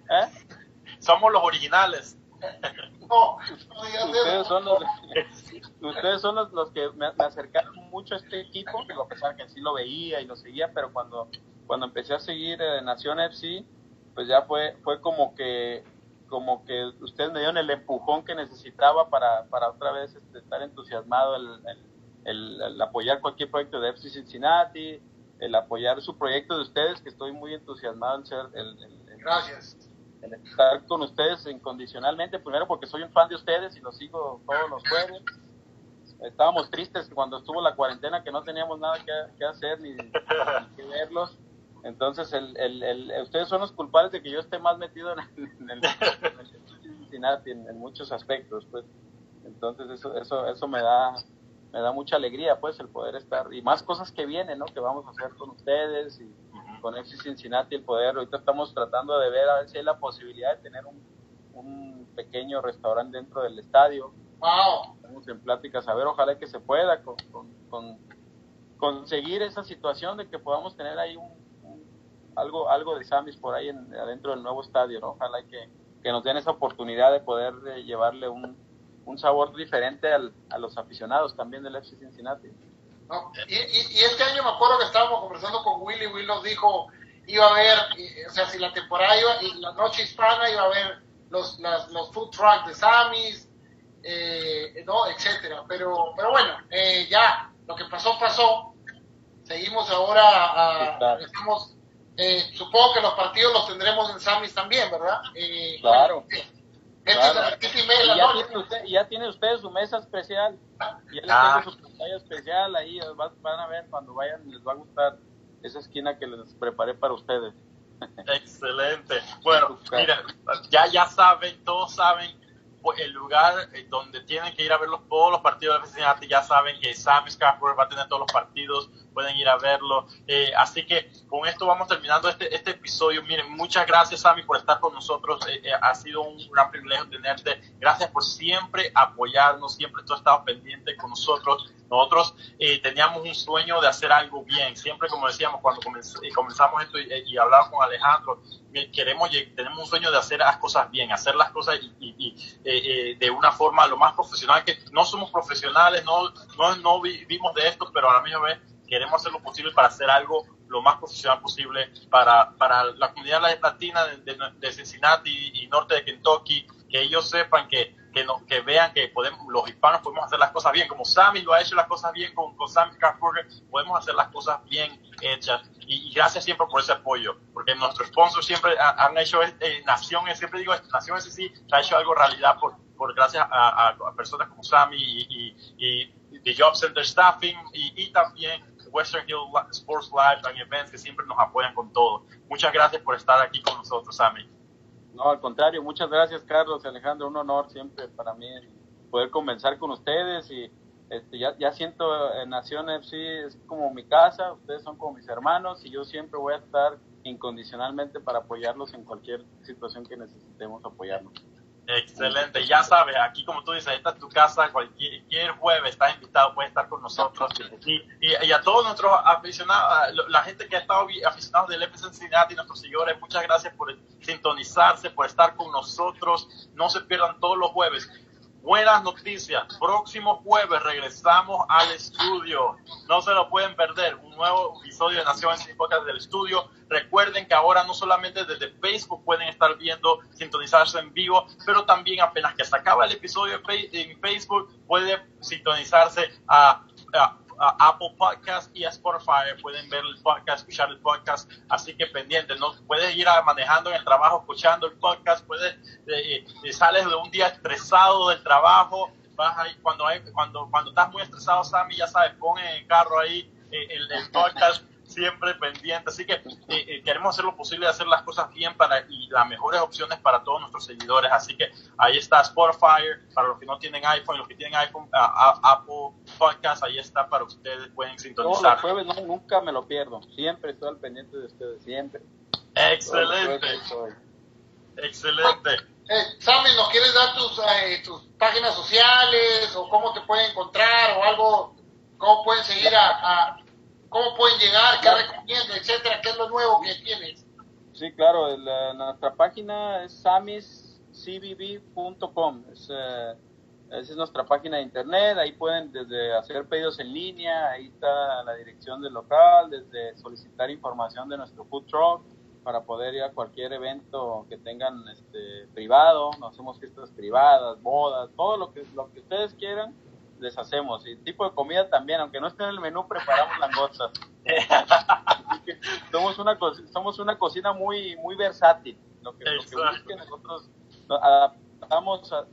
¿Eh? Somos los originales. No, ustedes son los, ustedes son los, que me, acercaron mucho a este equipo, a pesar que sí lo veía y lo seguía, pero cuando, cuando empecé a seguir eh, Nación FC, pues ya fue, fue como que como que ustedes me dieron el empujón que necesitaba para, para otra vez este, estar entusiasmado el, el, el, apoyar cualquier proyecto de FC Cincinnati, el apoyar su proyecto de ustedes, que estoy muy entusiasmado en ser el, Gracias. En estar con ustedes incondicionalmente, primero porque soy un fan de ustedes y los sigo todos los jueves. estábamos tristes cuando estuvo la cuarentena que no teníamos nada que, hacer ni, que verlos. Entonces, el, el, el, ustedes son los culpables de que yo esté más metido en, el, Cincinnati en, muchos aspectos, pues. Entonces, eso, eso, eso me da, me da mucha alegría, pues, el poder estar y más cosas que vienen, ¿no? Que vamos a hacer con ustedes y con FC Cincinnati, el poder. Ahorita estamos tratando de ver a ver si hay la posibilidad de tener un, un pequeño restaurante dentro del estadio Wow. Estamos en pláticas, a ver, ojalá que se pueda con, con, conseguir esa situación de que podamos tener ahí un, algo algo de Samis por ahí en, adentro del nuevo estadio, ¿no? Ojalá que, que nos den esa oportunidad de poder eh, llevarle un, un sabor diferente al, a los aficionados también del FC Cincinnati. y, y, este año me acuerdo que estábamos conversando con Willy, Willy nos dijo, iba a haber, o sea, si la temporada iba, y la noche hispana iba a haber los, las, los food trucks de Samis, eh, no, etcétera. Pero, pero bueno, eh, ya lo que pasó, pasó. Seguimos ahora, a, eh, supongo que los partidos los tendremos en Samis también, ¿verdad? Eh, claro. y ya, tiene usted, su mesa especial. Ya le ah. su pantalla especial ahí. Van a ver cuando vayan, les va a gustar esa esquina que les preparé para ustedes. Excelente. Bueno, mira, ya, ya saben, todos saben pues, el lugar donde tienen que ir a ver todos los partidos de la Cincinnati. Ya saben que Sam Scarborough va a tener todos los partidos, pueden ir a verlo. Eh, así que con esto vamos terminando este, este episodio. Miren, muchas gracias, Sammy, por estar con nosotros. Eh, ha sido un gran privilegio tenerte. Gracias por siempre apoyarnos, siempre tú has estado pendiente con nosotros. Nosotros teníamos un sueño de hacer algo bien. Siempre, como decíamos, cuando comenzamos esto y, y hablaba con Alejandro, queremos, tenemos un sueño de hacer las cosas bien, hacer las cosas y, eh, eh, de una forma lo más profesional, que no somos profesionales, no, no, no vivimos de esto, pero a la misma vez queremos hacer lo posible para hacer algo lo más profesional posible para, para la comunidad latina de, de, Cincinnati y norte de Kentucky, que ellos sepan que, que, no, que vean que podemos, los hispanos podemos hacer las cosas bien, como Sammy lo ha hecho las cosas bien con, con Sammy Carburger, podemos hacer las cosas bien hechas. Y, gracias siempre por ese apoyo, porque nuestros sponsors siempre han hecho, eh, Nación, siempre digo, Nación SC ha hecho algo realidad por, por gracias a, personas como Sammy y, y, y The Job Center Staffing y también Western Hill Sports Live and Events que siempre nos apoyan con todo. Muchas gracias por estar aquí con nosotros, Sammy. No, al contrario, muchas gracias Carlos y Alejandro, un honor siempre para mí poder conversar con ustedes y este, ya, ya siento en Nación FC es como mi casa, ustedes son como mis hermanos y yo siempre voy a estar incondicionalmente para apoyarlos en cualquier situación que necesitemos apoyarnos. Excelente, ya sabes, aquí como tú dices, esta es tu casa, cualquier, jueves estás invitado, puedes estar con nosotros. Y, y, a todos nuestros aficionados, la gente que ha estado aficionados del FC Cincinnati, nuestros seguidores, muchas gracias por sintonizarse, por estar con nosotros. No se pierdan todos los jueves. Buenas noticias. Próximo jueves regresamos al estudio. No se lo pueden perder. Un nuevo episodio de Nación en Podcast del estudio. Recuerden que ahora no solamente desde Facebook pueden estar viendo, sintonizarse en vivo, pero también apenas que se acaba el episodio en Facebook, puede sintonizarse a, a Apple Podcast y a Spotify. Pueden ver el podcast, escuchar el podcast. Así que pendiente, ¿no? Puedes ir manejando en el trabajo, escuchando el podcast. Puedes, eh, eh, sales de un día estresado del trabajo. Vas ahí, cuando, hay, cuando, cuando estás muy estresado, Sammy, ya sabes, pon en el carro ahí eh, el podcast siempre pendiente. Así que eh, eh, queremos hacer lo posible de hacer las cosas bien para y las mejores opciones para todos nuestros seguidores. Así que ahí está Spotify para los que no tienen iPhone, los que tienen iPhone, Apple Podcast, ahí está para ustedes, pueden sintonizar. los jueves nunca me lo pierdo, siempre estoy al pendiente de ustedes, siempre. Excelente. Excelente. Eh, Sammy, ¿nos quieres dar tus, eh, tus páginas sociales o cómo te pueden encontrar o algo? ¿Cómo pueden seguir a, cómo pueden llegar, qué recomiendas, etcétera, qué es lo nuevo que tienes. Sí, claro, nuestra página es samiscbb.com, es, eh, esa es nuestra página de internet, ahí pueden desde hacer pedidos en línea, ahí está la dirección del local, desde solicitar información de nuestro food truck para poder ir a cualquier evento que tengan este privado, nos hacemos fiestas privadas, bodas, todo lo que lo que ustedes quieran les hacemos. Y tipo de comida también, aunque no esté en el menú, preparamos langostas. somos una somos una cocina muy muy versátil. Lo que, lo que nosotros adaptamos a,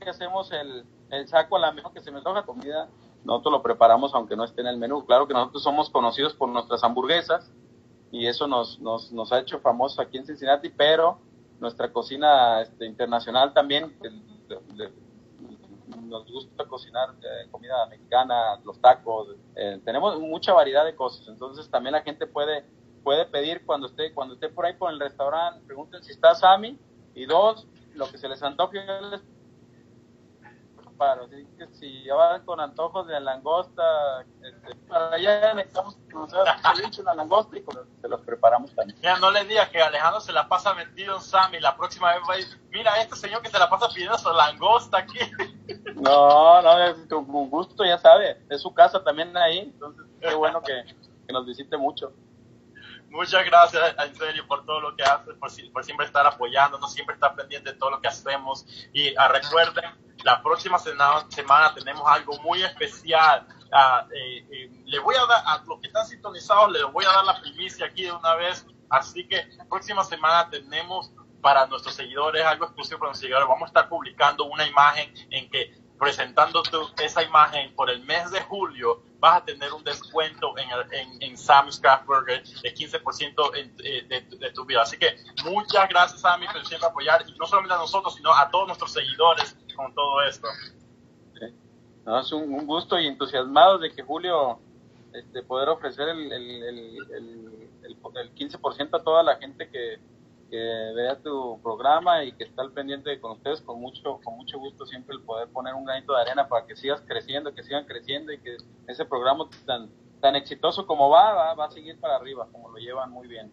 que hacemos el, el saco a la mejor que se me toca comida, nosotros lo preparamos aunque no esté en el menú. Claro que nosotros somos conocidos por nuestras hamburguesas y eso nos, nos, nos ha hecho famosos aquí en Cincinnati, pero nuestra cocina este, internacional también, nos gusta cocinar eh, comida mexicana, los tacos, eh, tenemos mucha variedad de cosas, entonces también la gente puede puede pedir cuando esté cuando esté por ahí por el restaurante, pregunten si está Sammy y dos, lo que se les antoje Así que si ya van con antojos de langosta, este, para allá necesitamos conocer la langosta y se los preparamos también. Mira, no le digas que Alejandro se la pasa metido en Sammy. La próxima vez va a ir, mira, este señor que se la pasa pidiendo su langosta aquí. No, no, es un gusto, ya sabe. Es su casa también ahí. Entonces, qué bueno que, que nos visite mucho. Muchas gracias, en serio, por todo lo que haces, por, por siempre estar apoyándonos, siempre estar pendiente de todo lo que hacemos. Y ah, recuerden, la próxima semana, tenemos algo muy especial. Eh, eh, le voy a dar, a los que están sintonizados, les voy a dar la primicia aquí de una vez. Así que próxima semana tenemos para nuestros seguidores algo exclusivo para nuestros seguidores. Vamos a estar publicando una imagen en que presentando esa imagen por el mes de julio, vas a tener un descuento en, en, en Sammy's Craft Burger de 15% eh, de, de, tu vida. Así que muchas gracias, Sammy, por siempre apoyar, y no solamente a nosotros, sino a todos nuestros seguidores con todo esto. es un, gusto y entusiasmado de que Julio este, poder ofrecer el, el, el, el 15% a toda la gente que, que vea tu programa y que está al pendiente con ustedes con mucho con mucho gusto siempre el poder poner un granito de arena para que sigas creciendo que sigan creciendo y que ese programa tan tan exitoso como va va, va a seguir para arriba como lo llevan muy bien.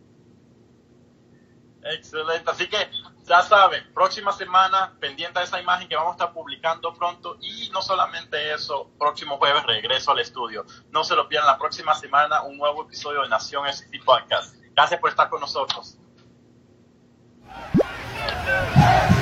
Excelente. Así que ya saben próxima semana pendiente de esa imagen que vamos a estar publicando pronto. Y no solamente eso próximo jueves regreso al estudio. No se lo pierdan la próxima semana un nuevo episodio de Nación SC Podcast. Gracias por estar con nosotros Thank you.